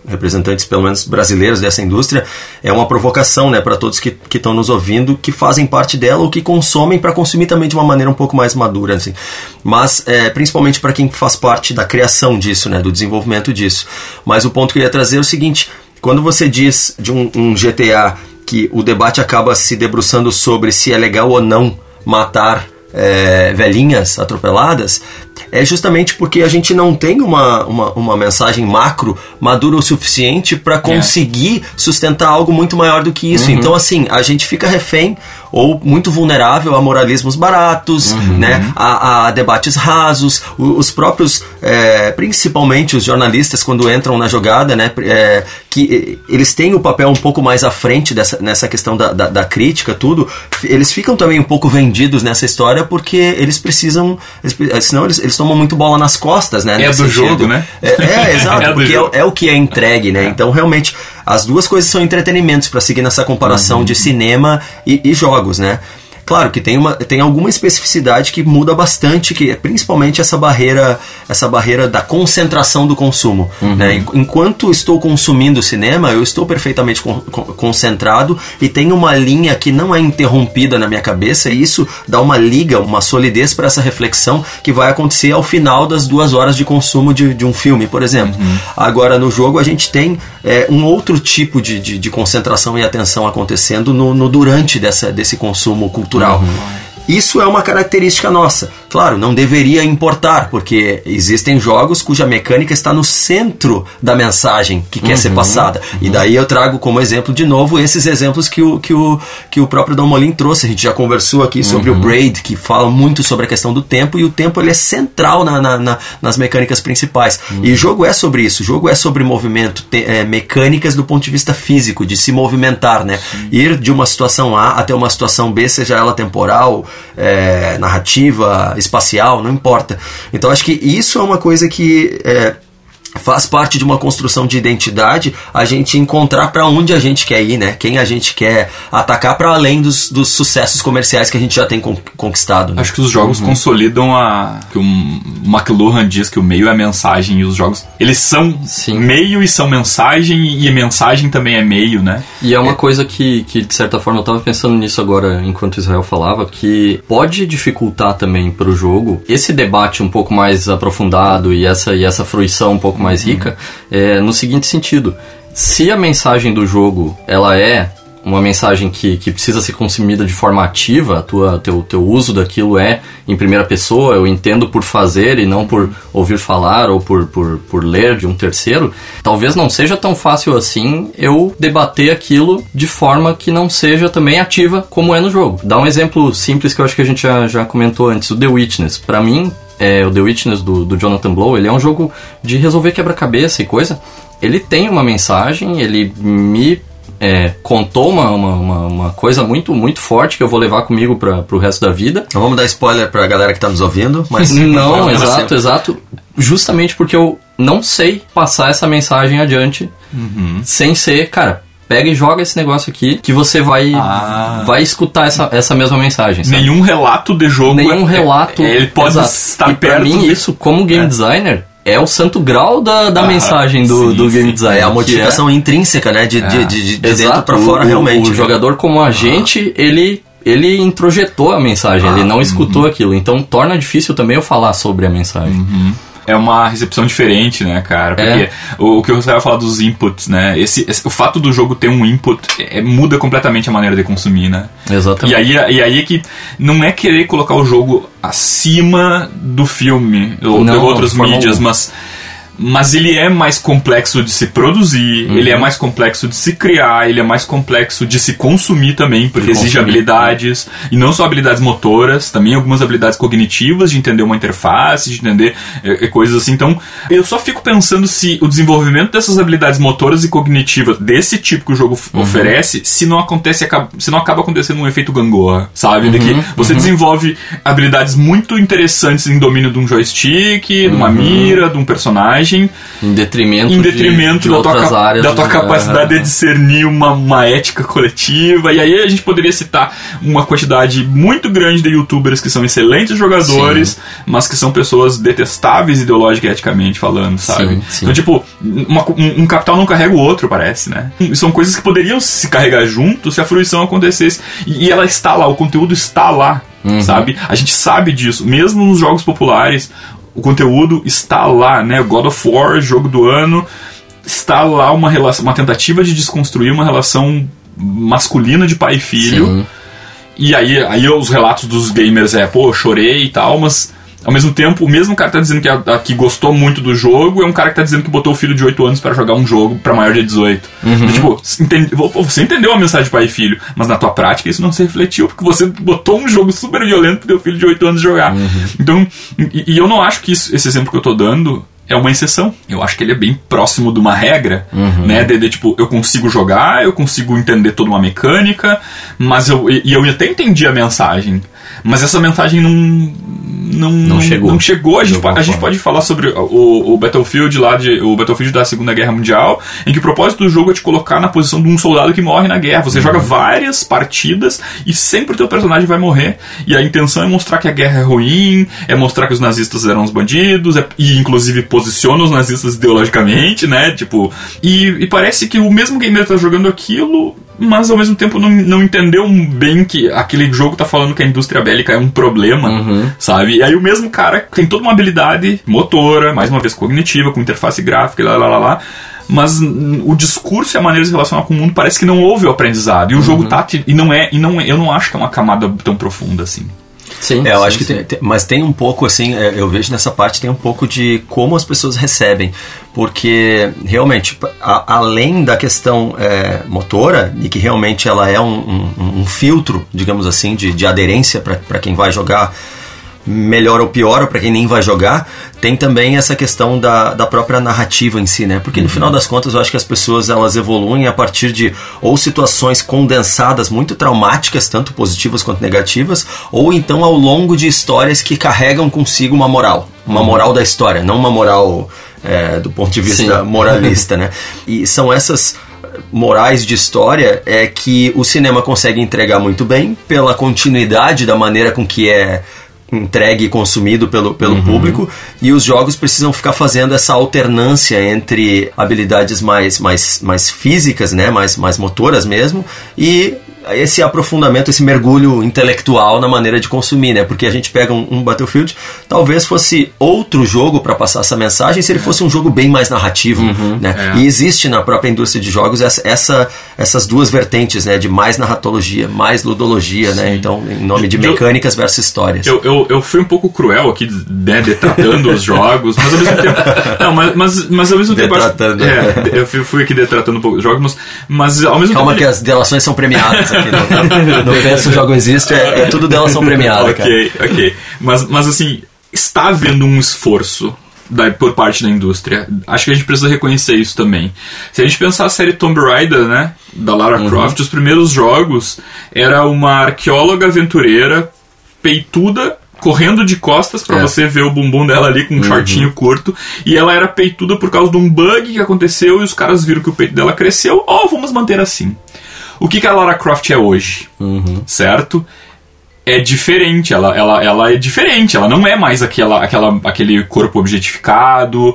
[SPEAKER 2] representantes pelo menos brasileiros dessa indústria, é uma provocação né, para todos que estão nos ouvindo, que fazem parte dela ou que consomem para consumir também de uma maneira um pouco mais madura. Assim. Mas mas é, principalmente para quem faz parte da criação disso, né, do desenvolvimento disso. Mas o ponto que eu ia trazer é o seguinte: quando você diz de um, um GTA que o debate acaba se debruçando sobre se é legal ou não matar é, velhinhas atropeladas, é justamente porque a gente não tem uma, uma, uma mensagem macro madura o suficiente para é. conseguir sustentar algo muito maior do que isso. Uhum. Então, assim, a gente fica refém ou muito vulnerável a moralismos baratos, uhum. né, a, a, debates rasos, os próprios, é, principalmente os jornalistas quando entram na jogada, né, é, que eles têm o papel um pouco mais à frente dessa, nessa questão da, da, da, crítica, tudo, eles ficam também um pouco vendidos nessa história porque eles precisam, senão eles, eles tomam muito bola nas costas, né?
[SPEAKER 3] É do sentido. jogo, né?
[SPEAKER 2] É, é exato, é porque é, é, o que é entregue, né? É. Então, realmente, as duas coisas são entretenimentos para seguir nessa comparação uhum. de cinema e, e jogos, né? Claro que tem, uma, tem alguma especificidade que muda bastante, que é principalmente essa barreira, essa barreira da concentração do consumo. Uhum. Né? Enquanto estou consumindo cinema, eu estou perfeitamente con concentrado e tenho uma linha que não é interrompida na minha cabeça, e isso dá uma liga, uma solidez para essa reflexão que vai acontecer ao final das duas horas de consumo de, de um filme, por exemplo. Uhum. Agora, no jogo, a gente tem é, um outro tipo de, de, de, concentração e atenção acontecendo no, no durante dessa, desse consumo cultural cultural. Uhum. Isso é uma característica nossa. Claro, não deveria importar, porque existem jogos cuja mecânica está no centro da mensagem que quer uhum, ser passada. Uhum. E daí eu trago como exemplo de novo esses exemplos que o, que o, que o próprio Dalmolin trouxe. A gente já conversou aqui sobre uhum. o Braid, que fala muito sobre a questão do tempo, e o tempo ele é central na, na, na nas mecânicas principais. E o jogo é sobre isso. O jogo é sobre movimento, te, é, mecânicas do ponto de vista físico, de se movimentar, né? Ir de uma situação A até uma situação B, seja ela temporal é, narrativa, espacial, não importa. Então acho que isso é uma coisa que é, faz parte de uma construção de identidade a gente encontrar para onde a gente quer ir, né? Quem a gente quer atacar para além dos, dos sucessos comerciais que a gente já tem conquistado. Né?
[SPEAKER 3] Acho que os jogos uhum. consolidam a que o McLuhan diz que o meio é a mensagem e os jogos eles são Sim. meio e são mensagem e mensagem também é meio, né?
[SPEAKER 4] E é uma é. coisa que, que de certa forma eu tava pensando nisso agora enquanto Israel falava que pode dificultar também para o jogo esse debate um pouco mais aprofundado e essa e essa fruição um pouco mais rica é, no seguinte sentido: se a mensagem do jogo ela é uma mensagem que, que precisa ser consumida de forma ativa, tua, teu, teu uso daquilo é em primeira pessoa, eu entendo por fazer e não por ouvir falar ou por, por, por ler de um terceiro, talvez não seja tão fácil assim eu debater aquilo de forma que não seja também ativa como é no jogo. Dá um exemplo simples que eu acho que a gente já, já comentou antes, o The Witness. Para mim, é, o The Witness do, do Jonathan Blow, ele é um jogo de resolver quebra-cabeça e coisa. Ele tem uma mensagem, ele me é, contou uma, uma, uma, coisa muito, muito forte que eu vou levar comigo para o resto da vida.
[SPEAKER 2] Não vamos dar spoiler para a galera que está nos ouvindo, mas.
[SPEAKER 4] não, exato, exato. Justamente porque eu não sei passar essa mensagem adiante uhum. sem ser, cara, pega e joga esse negócio aqui que você vai ah. vai escutar essa, essa mesma mensagem.
[SPEAKER 3] Sabe? Nenhum relato de jogo.
[SPEAKER 4] Nenhum é, relato.
[SPEAKER 3] É, ele pode exato. estar
[SPEAKER 4] e perto. Pra mim, de... isso, como game é. designer, é o santo grau da, da ah, mensagem do, sim, do game design.
[SPEAKER 2] É a modificação é... intrínseca, né? De, é. de, de, de dentro para fora,
[SPEAKER 4] o,
[SPEAKER 2] realmente.
[SPEAKER 4] O
[SPEAKER 2] né?
[SPEAKER 4] jogador, como agente, ah. ele ele introjetou a mensagem, ah, ele não escutou uhum. aquilo. Então torna difícil também eu falar sobre a mensagem.
[SPEAKER 3] Uhum é uma recepção diferente, né, cara? Porque é. o, o, que você vai falar dos inputs, né? Esse, esse, o fato do jogo ter um input é, muda completamente a maneira de consumir, né?
[SPEAKER 4] Exatamente.
[SPEAKER 3] E aí, e aí é que não é querer colocar o jogo acima do filme ou não, de outras mídias, mas mas ele é mais complexo de se produzir, uhum. ele é mais complexo de se criar, ele é mais complexo de se consumir também, porque exige habilidades, né? e não só habilidades motoras, também algumas habilidades cognitivas, de entender uma interface, de entender é, coisas assim. Então, eu só fico pensando se o desenvolvimento dessas habilidades motoras e cognitivas desse tipo que o jogo uhum. oferece, se não acontece, se não acaba acontecendo um efeito gangorra, sabe? Uhum. De que uhum. você uhum. desenvolve habilidades muito interessantes em domínio de um joystick, de uma uhum. mira, de um personagem
[SPEAKER 4] em detrimento,
[SPEAKER 3] em detrimento
[SPEAKER 4] de, de
[SPEAKER 3] da, tua,
[SPEAKER 4] áreas
[SPEAKER 3] da tua capacidade de discernir uma, uma ética coletiva. E aí a gente poderia citar uma quantidade muito grande de youtubers que são excelentes jogadores, sim. mas que são pessoas detestáveis ideológica e eticamente falando, sabe? Sim, sim. Então, tipo, uma, um, capital não carrega o outro, parece, né? São coisas que poderiam se carregar junto se a fruição acontecesse. E, e ela está lá, o conteúdo está lá. Uhum. Sabe? A gente sabe disso. Mesmo nos jogos populares, o conteúdo está lá, né? God of War, jogo do ano, está lá uma relação, uma tentativa de desconstruir uma relação masculina de pai e filho. Sim. E aí, aí os relatos dos gamers é, pô, chorei e tal, mas ao mesmo tempo, o mesmo cara que tá dizendo que, a, a, que gostou muito do jogo é um cara que tá dizendo que botou o filho de 8 anos para jogar um jogo para maior de 18. Uhum. Tipo, entende, você entendeu a mensagem de pai e filho, mas na tua prática isso não se refletiu, porque você botou um jogo super violento pro teu filho de 8 anos jogar. Uhum. Então, e, e, eu não acho que isso, esse exemplo que eu tô dando é uma exceção. Eu acho que ele é bem próximo de uma regra, uhum. né? De, de, tipo, eu consigo jogar, eu consigo entender toda uma mecânica, mas eu, e eu até entendi a mensagem. Mas essa mensagem não. Não, não chegou. Não chegou. A, gente, pode, a gente pode falar sobre o, o Battlefield lá, de, o Battlefield da Segunda Guerra Mundial, em que o propósito do jogo é te colocar na posição de um soldado que morre na guerra. Você uhum. joga várias partidas e sempre o teu personagem vai morrer. E a intenção é mostrar que a guerra é ruim, é mostrar que os nazistas eram os bandidos, é, e inclusive posiciona os nazistas ideologicamente, né? Tipo. E, e parece que o mesmo gamer tá jogando aquilo mas ao mesmo tempo não, não entendeu bem que aquele jogo tá falando que a indústria bélica é um problema, uhum. sabe? E aí o mesmo cara tem toda uma habilidade motora, mais uma vez cognitiva, com interface gráfica e lá lá lá lá. Mas o discurso e a maneira de se relacionar com o mundo parece que não houve o aprendizado. E o uhum. jogo tá. E não é. E não, é, eu não acho que é uma camada tão profunda assim.
[SPEAKER 2] Sim, é, eu sim, acho que tem, tem, mas tem um pouco assim, é, eu vejo nessa parte tem um pouco de como as pessoas recebem, porque realmente a, além da questão é, motora e que realmente ela é um, um, um filtro, digamos assim, de, de aderência para quem vai jogar melhor ou pior, ou para quem nem vai jogar, tem também essa questão da, da própria narrativa em si, né? Porque no final das contas eu acho que as pessoas elas evoluem a partir de ou situações condensadas muito traumáticas, tanto positivas quanto negativas, ou então ao longo de histórias que carregam consigo uma moral, uma moral da história, não uma moral é, do ponto de vista Sim. moralista, né? E são essas morais de história é que o cinema consegue entregar muito bem pela continuidade da maneira com que é entregue e consumido pelo, pelo uhum. público e os jogos precisam ficar fazendo essa alternância entre habilidades mais, mais, mais físicas, né, mais, mais motoras mesmo e esse aprofundamento, esse mergulho intelectual na maneira de consumir, né? Porque a gente pega um, um Battlefield, talvez fosse outro jogo para passar essa mensagem se ele é. fosse um jogo bem mais narrativo, uhum, né? É. E existe na própria indústria de jogos essa, essa, essas duas vertentes, né? De mais narratologia, mais ludologia, né? Sim. né? Então, em nome de mecânicas eu, versus histórias.
[SPEAKER 3] Eu, eu, eu, fui um pouco cruel aqui, né? Detratando os jogos, mas ao mesmo tempo... Não, mas, mas, mas ao mesmo tempo...
[SPEAKER 2] Detratando.
[SPEAKER 3] É, eu fui aqui detratando um pouco os jogos, mas, mas ao mesmo
[SPEAKER 2] Calma
[SPEAKER 3] tempo...
[SPEAKER 2] que as delações são premiadas aqui no, no Pensa o Jogo Existe, é, é tudo delas são premiadas,
[SPEAKER 3] Ok,
[SPEAKER 2] cara.
[SPEAKER 3] ok. Mas, mas assim, está havendo um esforço da, por parte da indústria. Acho que a gente precisa reconhecer isso também. Se a gente pensar a série Tomb Raider, né, da Lara uhum. Croft, os primeiros jogos era uma arqueóloga aventureira peituda correndo de costas para é. você ver o bumbum dela ali com um uhum. shortinho curto. E ela era peituda por causa de um bug que aconteceu e os caras viram que o peito dela cresceu. Ó, oh, vamos manter assim. O que, que a Lara Croft é hoje? Uhum. Certo? É diferente, ela, ela, ela é diferente, ela não é mais aquela, aquela, aquele corpo objetificado.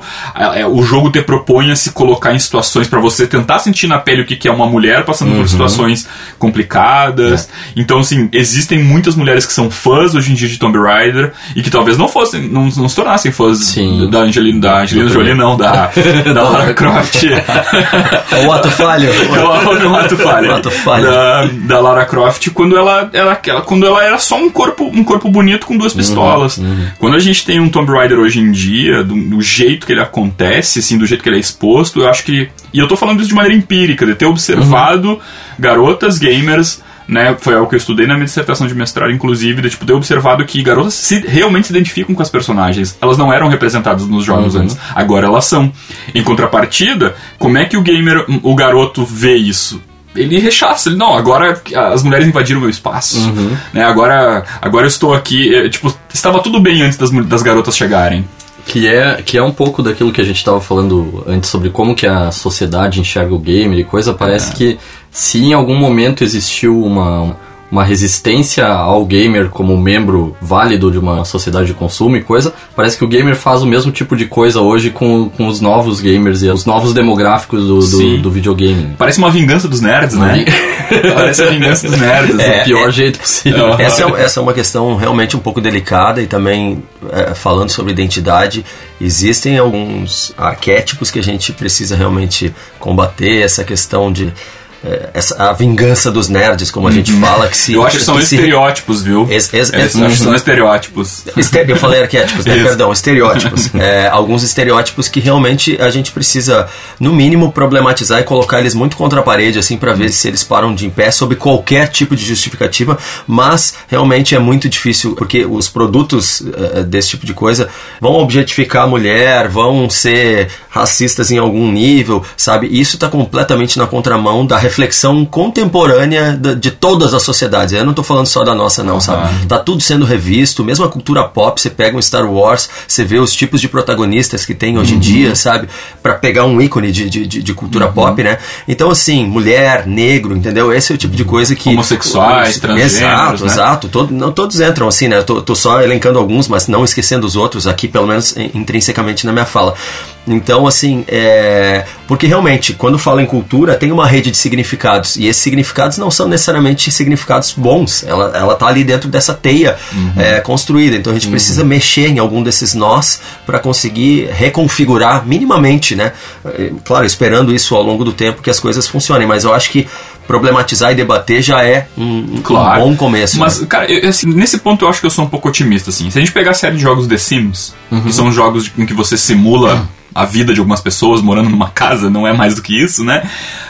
[SPEAKER 3] É, o jogo te propõe a se colocar em situações para você tentar sentir na pele o que, é uma mulher passando uhum. por situações complicadas. É. Então, assim, existem muitas mulheres que são fãs hoje em dia de Tomb Raider e que talvez não fossem, não, não se tornassem fãs Sim. da Angelina, da Angelina Jolie, não, da, da Lara Croft.
[SPEAKER 2] É o ato falho.
[SPEAKER 3] É o, ato falho. O ato falho. Da, da Lara Croft quando ela, ela, quando ela era só um corpo, um corpo bonito com duas uhum, pistolas. Uhum, uhum. Quando a gente tem um Tomb Raider hoje em dia, do, do, jeito que ele acontece, assim, do jeito que ele é exposto, eu acho que. E eu tô falando isso de maneira empírica, de ter observado uhum. garotas gamers. Né, foi algo que eu estudei na minha dissertação de mestrado, inclusive, de tipo, ter observado que garotas se, realmente se identificam com as personagens. Elas não eram representadas nos jogos uhum. antes, agora elas são. Em contrapartida, como é que o gamer, o garoto vê isso? Ele rechaça, ele, não, agora as mulheres invadiram o meu espaço, uhum. né, agora, agora eu estou aqui, é, tipo, estava tudo bem antes das, das garotas chegarem.
[SPEAKER 4] Que é, que é um pouco daquilo que a gente estava falando antes sobre como que a sociedade enxerga o gamer e coisa, parece é. que se em algum momento existiu uma uma resistência ao gamer como membro válido de uma sociedade de consumo e coisa, parece que o gamer faz o mesmo tipo de coisa hoje com, com os novos gamers e os novos demográficos do, do, do videogame.
[SPEAKER 3] Parece uma vingança dos nerds, uma né? Parece a vingança dos nerds,
[SPEAKER 4] é, o pior é, jeito possível.
[SPEAKER 2] Essa é, essa é uma questão realmente um pouco delicada e também é, falando sobre identidade, existem alguns arquétipos que a gente precisa realmente combater, essa questão de é, essa, a vingança dos nerds, como a gente uhum. fala, que se.
[SPEAKER 3] Eu acho que são que estereótipos, se... viu?
[SPEAKER 2] Es, es,
[SPEAKER 3] es, acho que são estereótipos.
[SPEAKER 2] eu falei arquétipos, né? perdão, estereótipos. É, alguns estereótipos que realmente a gente precisa, no mínimo, problematizar e colocar eles muito contra a parede, assim, para ver se eles param de em pé sob qualquer tipo de justificativa, mas realmente é muito difícil, porque os produtos uh, desse tipo de coisa vão objetificar a mulher, vão ser racistas em algum nível, sabe? Isso está completamente na contramão da reflexão contemporânea de todas as sociedades. Eu não estou falando só da nossa, não, uhum. sabe? Tá tudo sendo revisto, mesmo a cultura pop, você pega um Star Wars, você vê os tipos de protagonistas que tem hoje em uhum. dia, sabe? Para pegar um ícone de, de, de cultura uhum. pop, né? Então, assim, mulher, negro, entendeu? Esse é o tipo de coisa que.
[SPEAKER 3] Homossexuais, transgêneros.
[SPEAKER 2] Exato,
[SPEAKER 3] né?
[SPEAKER 2] exato. Todo, não todos entram assim, né? Eu tô, tô só elencando alguns, mas não esquecendo os outros aqui, pelo menos intrinsecamente na minha fala. Então, assim, é... porque realmente, quando fala em cultura, tem uma rede de significados, e esses significados não são necessariamente significados bons, ela, ela tá ali dentro dessa teia uhum. é, construída, então a gente uhum. precisa mexer em algum desses nós para conseguir reconfigurar minimamente, né? É, claro, esperando isso ao longo do tempo que as coisas funcionem, mas eu acho que problematizar e debater já é um, claro. um bom começo.
[SPEAKER 3] Mas, né? cara, eu, assim, nesse ponto eu acho que eu sou um pouco otimista, assim. Se a gente pegar a série de jogos The Sims, uhum. que são jogos em que você simula a vida de algumas pessoas morando numa casa, não é mais do que isso, né?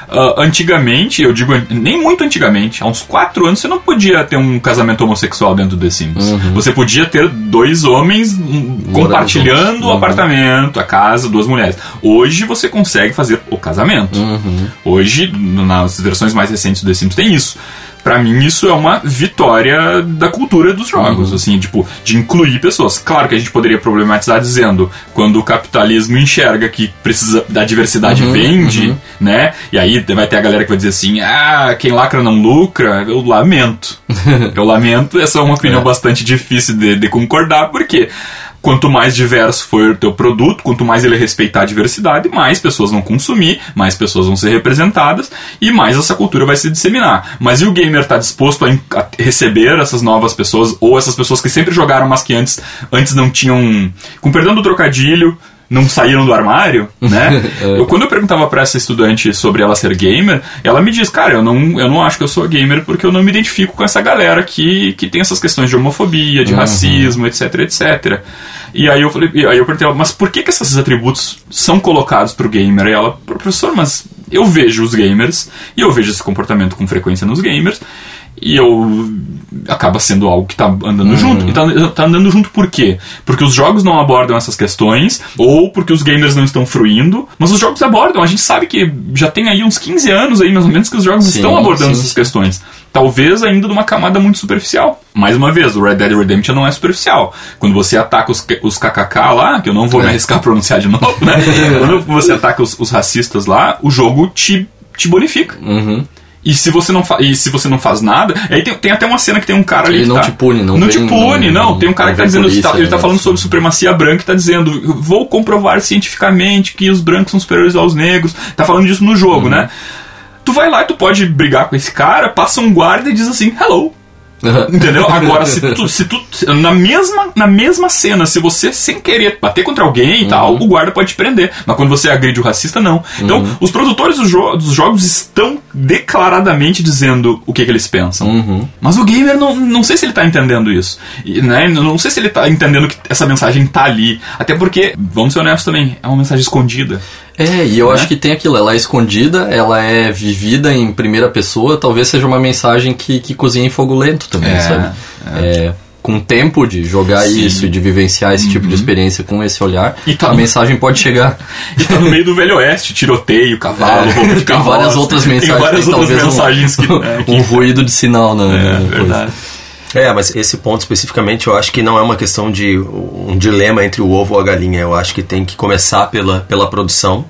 [SPEAKER 3] Uh, antigamente, eu digo nem muito antigamente, há uns 4 anos você não podia ter um casamento homossexual dentro do The Sims.
[SPEAKER 4] Uhum.
[SPEAKER 3] Você podia ter dois homens hum, compartilhando o apartamento, a casa, duas mulheres. Hoje você consegue fazer o casamento.
[SPEAKER 4] Uhum.
[SPEAKER 3] Hoje, nas versões mais recentes do The Sims, tem isso. Pra mim, isso é uma vitória da cultura dos jogos, assim, tipo, de incluir pessoas. Claro que a gente poderia problematizar dizendo quando o capitalismo enxerga que precisa da diversidade vende, né? E aí vai ter a galera que vai dizer assim: ah, quem lacra não lucra. Eu lamento. Eu lamento, essa é uma opinião bastante difícil de, de concordar, porque quanto mais diverso for o teu produto, quanto mais ele respeitar a diversidade, mais pessoas vão consumir, mais pessoas vão ser representadas e mais essa cultura vai se disseminar. Mas e o gamer está disposto a, receber essas novas pessoas ou essas pessoas que sempre jogaram, mas que antes, antes não tinham, com perdão do trocadilho, não saíram do armário, né? eu, quando eu perguntava pra essa estudante sobre ela ser gamer, ela me diz, cara, eu não, eu não acho que eu sou gamer porque eu não me identifico com essa galera que, que tem essas questões de homofobia, de racismo, etc, etc. E aí eu falei, aí eu perguntei, mas por que, que esses atributos são colocados pro gamer? E ela, professor, mas eu vejo os gamers e eu vejo esse comportamento com frequência nos gamers e eu acaba sendo algo que tá andando junto. E tá, tá andando junto por quê? Porque os jogos não abordam essas questões, ou porque os gamers não estão fruindo, mas os jogos abordam. A gente sabe que já tem aí uns 15 anos aí, mais ou menos, que os jogos
[SPEAKER 4] Sim,
[SPEAKER 3] estão abordando
[SPEAKER 4] sim,
[SPEAKER 3] essas
[SPEAKER 4] sim.
[SPEAKER 3] questões. Talvez ainda de uma camada muito superficial. Mais uma vez, o Red Dead Redemption não é superficial. Quando você ataca os, os KKK lá, que eu não vou me arriscar a pronunciar de novo, né? Quando você ataca os, os racistas lá, o jogo te, te bonifica.
[SPEAKER 4] Uhum.
[SPEAKER 3] E se você não, fa e se você não faz nada, aí tem, tem até uma cena que tem um cara ali
[SPEAKER 4] Ele não
[SPEAKER 3] tá,
[SPEAKER 4] te pune, não
[SPEAKER 3] Não
[SPEAKER 4] vem-
[SPEAKER 3] te pune, não.
[SPEAKER 4] não-
[SPEAKER 3] Tem um cara que tá dizendo,
[SPEAKER 4] polícia,
[SPEAKER 3] tá- ele tá
[SPEAKER 4] né?
[SPEAKER 3] falando sobre supremacia branca e tá dizendo, vou comprovar cientificamente que os brancos são superiores aos negros. Tá falando disso no jogo,
[SPEAKER 4] Uhum.
[SPEAKER 3] né? Tu vai lá e tu pode brigar com esse cara, passa um guarda e diz assim, hello. Entendeu? Agora, se tu, se tu. Na mesma, na mesma cena, se você sem querer bater contra alguém e tal,
[SPEAKER 4] Uhum.
[SPEAKER 3] o guarda pode te prender. Mas quando você agride o racista, não. Então, os produtores dos, jo- dos jogos estão declaradamente dizendo o que, que eles pensam.
[SPEAKER 4] Uhum.
[SPEAKER 3] Mas o gamer, não, não sei se ele tá entendendo isso. E, né? Não sei se ele tá entendendo que essa mensagem tá ali. Até porque, vamos ser honestos também, é uma mensagem escondida.
[SPEAKER 4] É, e eu
[SPEAKER 3] Né?
[SPEAKER 4] acho que tem aquilo, ela é escondida, ela é vivida em primeira pessoa, talvez seja uma mensagem que, que cozinha em fogo lento também,
[SPEAKER 3] É,
[SPEAKER 4] sabe? É, com tempo de jogar
[SPEAKER 3] Sim. Uhum.
[SPEAKER 4] isso e de vivenciar esse tipo de experiência com esse olhar,
[SPEAKER 3] E tá
[SPEAKER 4] a
[SPEAKER 3] no-
[SPEAKER 4] mensagem pode chegar.
[SPEAKER 3] E tá no meio do Velho Oeste, tiroteio, cavalo, roubo de
[SPEAKER 4] É, tem várias outras mensagens,
[SPEAKER 3] Tem várias outras
[SPEAKER 4] talvez um-
[SPEAKER 3] mensagens que, é, que
[SPEAKER 4] um ruído de sinal na,
[SPEAKER 3] É,
[SPEAKER 4] coisa.
[SPEAKER 2] É, mas esse ponto especificamente eu acho que não é uma questão de um dilema entre o ovo ou a galinha. Eu acho que tem que começar pela, pela produção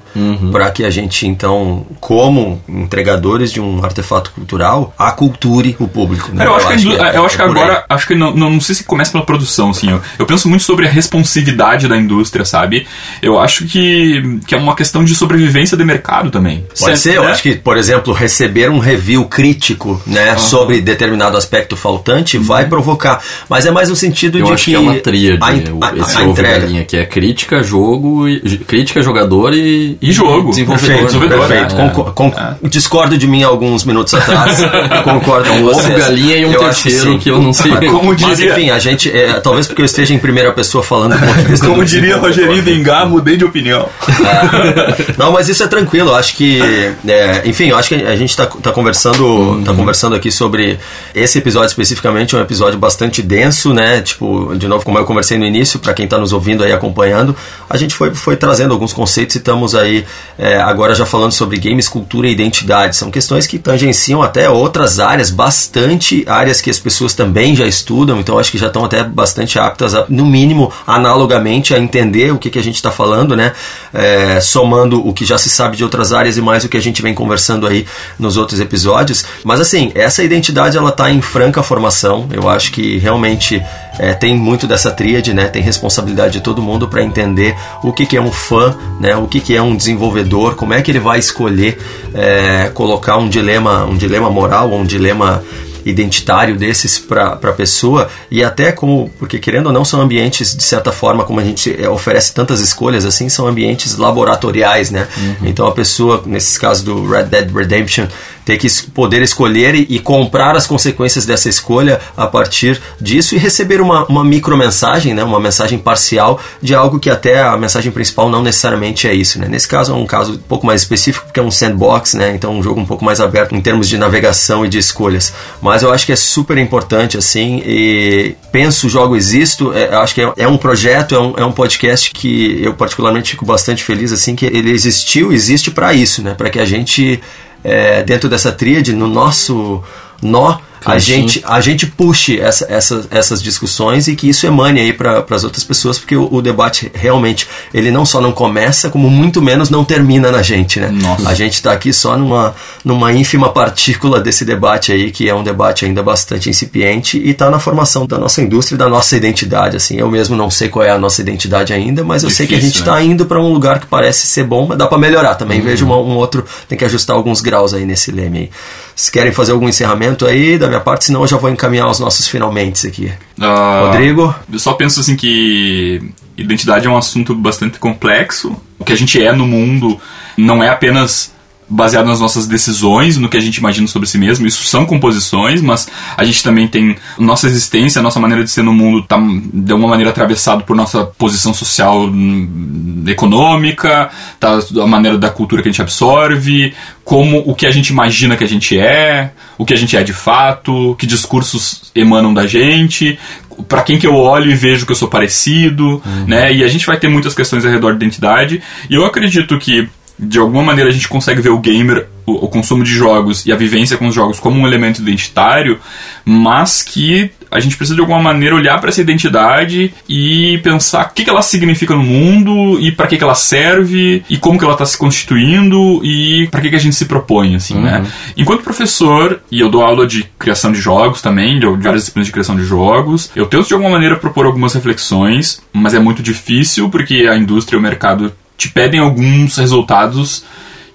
[SPEAKER 2] para que a gente, então, como entregadores de um artefato cultural, aculture o público. Né?
[SPEAKER 3] É, eu acho que, a
[SPEAKER 2] é-
[SPEAKER 3] eu acho que
[SPEAKER 2] é por aí.
[SPEAKER 3] agora, acho que não, não, não sei se começa pela produção, assim. Eu, eu penso muito sobre a responsividade da indústria, sabe? Eu acho que, que é uma questão de sobrevivência de mercado também.
[SPEAKER 2] Pode
[SPEAKER 3] Se-
[SPEAKER 2] ser, eu
[SPEAKER 3] né?
[SPEAKER 2] acho que, por exemplo, receber um review crítico né, sobre determinado aspecto faltante vai provocar. Mas é mais no sentido
[SPEAKER 4] Eu
[SPEAKER 2] de
[SPEAKER 4] acho
[SPEAKER 2] que.
[SPEAKER 4] que é uma tríade,
[SPEAKER 2] a, a-
[SPEAKER 4] esse
[SPEAKER 2] a
[SPEAKER 4] ovo
[SPEAKER 2] entrega.
[SPEAKER 4] que é crítica, jogo, e, crítica, jogador e,
[SPEAKER 3] E jogo.
[SPEAKER 4] desenvolvedor.
[SPEAKER 2] Perfeito, perfeito.
[SPEAKER 4] né?
[SPEAKER 2] Con- Discordo de mim alguns minutos atrás. concordo com
[SPEAKER 4] Um ovo
[SPEAKER 2] vocês.
[SPEAKER 4] galinha e um
[SPEAKER 2] Eu
[SPEAKER 4] terceiro que eu não sei.
[SPEAKER 3] Como
[SPEAKER 2] Mas
[SPEAKER 3] diria,
[SPEAKER 2] enfim, a gente. é, talvez porque eu esteja em primeira pessoa falando com a questão
[SPEAKER 3] como diria. Rogerinho Dengar, mudei de opinião.
[SPEAKER 2] Não, mas isso é tranquilo. Eu acho que, é, enfim, eu acho que a gente tá, tá conversando, tá conversando aqui sobre esse episódio especificamente, é um episódio bastante denso, né? Tipo, de novo, como eu conversei no início, para quem tá nos ouvindo aí acompanhando, a gente foi, foi trazendo alguns conceitos e estamos aí é, agora já falando sobre games, cultura e identidade. São questões que tangenciam até outras áreas, bastante áreas que as pessoas também já estudam, então acho que já estão até bastante aptas, a, no mínimo, analogamente, a entender o que, que a gente está falando, né? É, somando o que já se sabe de outras áreas e mais o que a gente vem conversando aí nos outros episódios. Mas assim, essa identidade ela está em franca formação. Eu acho que realmente é, tem muito dessa tríade, né? Tem responsabilidade de todo mundo para entender o que, que é um fã, né? O que, que é um desenvolvedor, como é que ele vai escolher é, colocar um dilema, um dilema moral ou um dilema identitário desses para a pessoa e até como porque querendo ou não são ambientes de certa forma como a gente é, oferece tantas escolhas assim são ambientes laboratoriais né então a pessoa nesses casos do Red Dead Redemption ter que poder escolher e, e, comprar as consequências dessa escolha a partir disso e receber uma, uma micromensagem, né, uma mensagem parcial de algo que até a mensagem principal não necessariamente é isso. Né? Nesse caso é um caso um pouco mais específico porque é um sandbox, né, então um jogo um pouco mais aberto em termos de navegação e de escolhas. Mas eu acho que é super importante assim e penso, jogo, existo, é, acho que é, é, um projeto, é um, é um podcast que eu particularmente fico bastante feliz assim que ele existiu, existe para isso, né, para que a gente é, dentro dessa tríade, no nosso nó, a gente, a gente puxe essa, essa, essas discussões e que isso emane aí para as outras pessoas, porque o, o, debate realmente, ele não só não começa, como muito menos não termina na gente, né? Nossa. A gente está aqui só numa, numa ínfima partícula desse debate aí, que é um debate ainda bastante incipiente e está na formação da nossa indústria e da nossa identidade, assim. Eu mesmo não sei qual é a nossa identidade ainda, mas eu Difícil, sei que a gente está né? indo para um lugar que parece ser bom, mas dá para melhorar também. Uhum. Vejo uma, um outro, tem que ajustar alguns graus aí nesse leme aí. Se querem fazer algum encerramento aí da minha parte, senão eu já vou encaminhar os nossos finalmente aqui. Uh, Rodrigo?
[SPEAKER 3] Eu só penso assim que identidade é um assunto bastante complexo. O que a gente é no mundo não é apenas baseado nas nossas decisões, no que a gente imagina sobre si mesmo. Isso são composições, mas a gente também tem nossa existência, nossa maneira de ser no mundo tá de alguma maneira atravessado por nossa posição social hum, econômica, tá a maneira da cultura que a gente absorve, como o que a gente imagina que a gente é, o que a gente é de fato, que discursos emanam da gente, para quem que eu olho e vejo que eu sou parecido, uhum. né? E a gente vai ter muitas questões ao redor de identidade. E eu acredito que de alguma maneira a gente consegue ver o gamer, o, o, consumo de jogos e a vivência com os jogos como um elemento identitário, mas que a gente precisa de alguma maneira olhar para essa identidade e pensar o que, que ela significa no mundo e para que, que ela serve e como que ela está se constituindo e para que, que a gente se propõe, assim, né? uhum. né? Enquanto professor, e eu dou aula de criação de jogos também, de várias disciplinas de criação de jogos, eu tento de alguma maneira propor algumas reflexões, mas é muito difícil porque a indústria e o mercado te pedem alguns resultados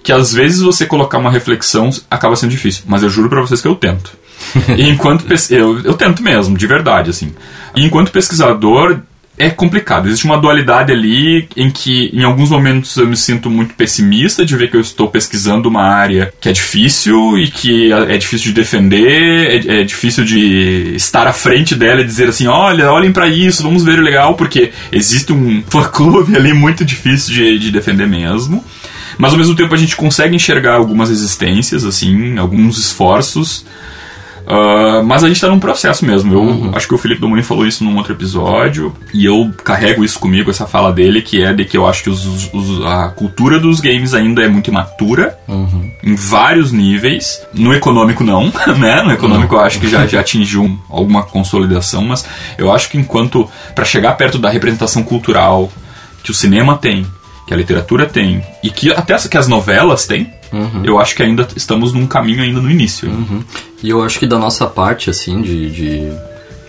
[SPEAKER 3] que às vezes você colocar uma reflexão acaba sendo difícil, mas eu juro para vocês que eu tento. E enquanto eu, eu tento mesmo, de verdade, assim. E enquanto pesquisador, é complicado. Existe uma dualidade ali em que, em alguns momentos, eu me sinto muito pessimista de ver que eu estou pesquisando uma área que é difícil e que é difícil de defender, é, é difícil de estar à frente dela e dizer assim: olha, olhem para isso, vamos ver o legal, porque existe um fã-clube ali muito difícil de, de defender mesmo. Mas ao mesmo tempo a gente consegue enxergar algumas resistências, assim, alguns esforços Uh, mas a gente tá num processo mesmo. Eu uhum. acho que o Felipe Domuni falou isso num outro episódio, e eu carrego isso comigo, essa fala dele, que é de que eu acho que os, os, a cultura dos games ainda é muito imatura, uhum. em vários níveis. No econômico, não, né? No econômico, uhum. eu acho que já, já atingiu alguma consolidação, mas eu acho que enquanto, para chegar perto da representação cultural que o cinema tem, que a literatura tem, e que até que as novelas têm, Uhum. Eu acho que ainda estamos num caminho ainda no início.
[SPEAKER 4] Uhum. E eu acho que da nossa parte, assim, de, de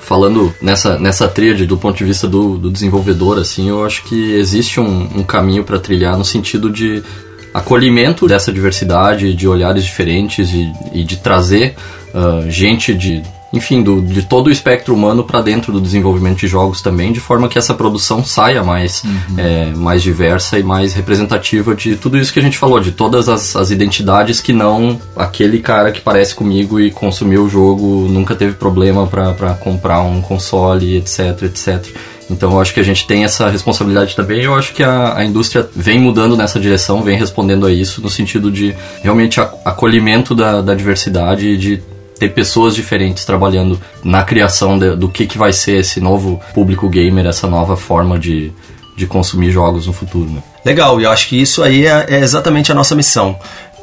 [SPEAKER 4] falando nessa, nessa tríade do ponto de vista do, do desenvolvedor, assim, eu acho que existe um, um caminho para trilhar no sentido de acolhimento dessa diversidade, de olhares diferentes e, e de trazer uh, gente de enfim, do, de todo o espectro humano para dentro do desenvolvimento de jogos também, de forma que essa produção saia mais, uhum. é, mais diversa e mais representativa de tudo isso que a gente falou, de todas as, as identidades que não aquele cara que parece comigo e consumiu o jogo, nunca teve problema para comprar um console, etc, etc. Então eu acho que a gente tem essa responsabilidade também. Eu acho que a, a indústria vem mudando nessa direção, vem respondendo a isso, no sentido de realmente acolhimento da, da diversidade e de ter pessoas diferentes trabalhando na criação de, do que, que vai ser esse novo público gamer, essa nova forma de, de consumir jogos no futuro. Né?
[SPEAKER 2] Legal, e eu acho que isso aí é, é exatamente a nossa missão.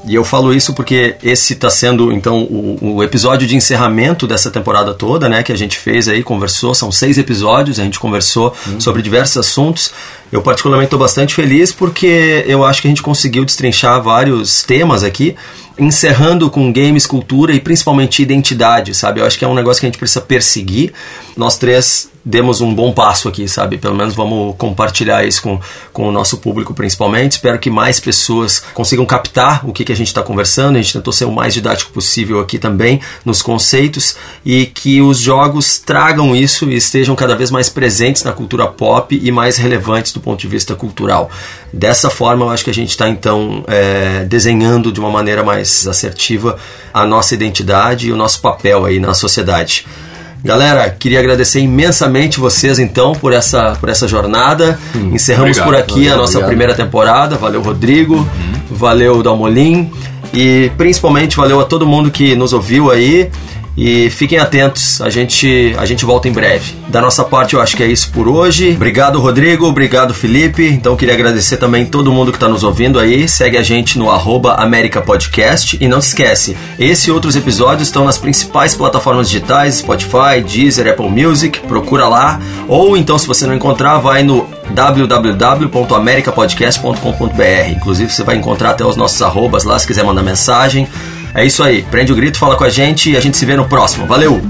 [SPEAKER 2] E eu falo isso porque esse está sendo, então, o, o, episódio de encerramento dessa temporada toda, né? Que a gente fez aí, conversou, são seis episódios, a gente conversou uhum. sobre diversos assuntos. Eu particularmente estou bastante feliz porque eu acho que a gente conseguiu destrinchar vários temas aqui encerrando com games, cultura e principalmente identidade, sabe? Eu acho que é um negócio que a gente precisa perseguir. Nós três demos um bom passo aqui, sabe? Pelo menos vamos compartilhar isso com, com o nosso público principalmente. Espero que mais pessoas consigam captar o que, que a gente está conversando. A gente tentou ser o mais didático possível aqui também nos conceitos e que os jogos tragam isso e estejam cada vez mais presentes na cultura pop e mais relevantes do ponto de vista cultural. Dessa forma, eu acho que a gente está então é, desenhando de uma maneira mais assertiva a nossa identidade e o nosso papel aí na sociedade. Galera, queria agradecer imensamente vocês então por essa, por essa jornada. Hum, Encerramos obrigado, por aqui valeu, a nossa obrigado. primeira temporada. Valeu, Rodrigo. Hum. Valeu, Dalmolin. E principalmente valeu a todo mundo que nos ouviu aí. E fiquem atentos, a gente, a gente volta em breve. Da nossa parte, eu acho que é isso por hoje. Obrigado, Rodrigo. Obrigado, Felipe. Então, queria agradecer também todo mundo que está nos ouvindo aí. Segue a gente no arroba América Podcast. E não se esquece, esse e outros episódios estão nas principais plataformas digitais, Spotify, Deezer, Apple Music. Procura lá. Ou então, se você não encontrar, vai no www.americapodcast.com.br. Inclusive, você vai encontrar até os nossos arrobas lá se quiser mandar mensagem. É isso aí. Prende o grito, fala com a gente e a gente se vê no próximo. Valeu!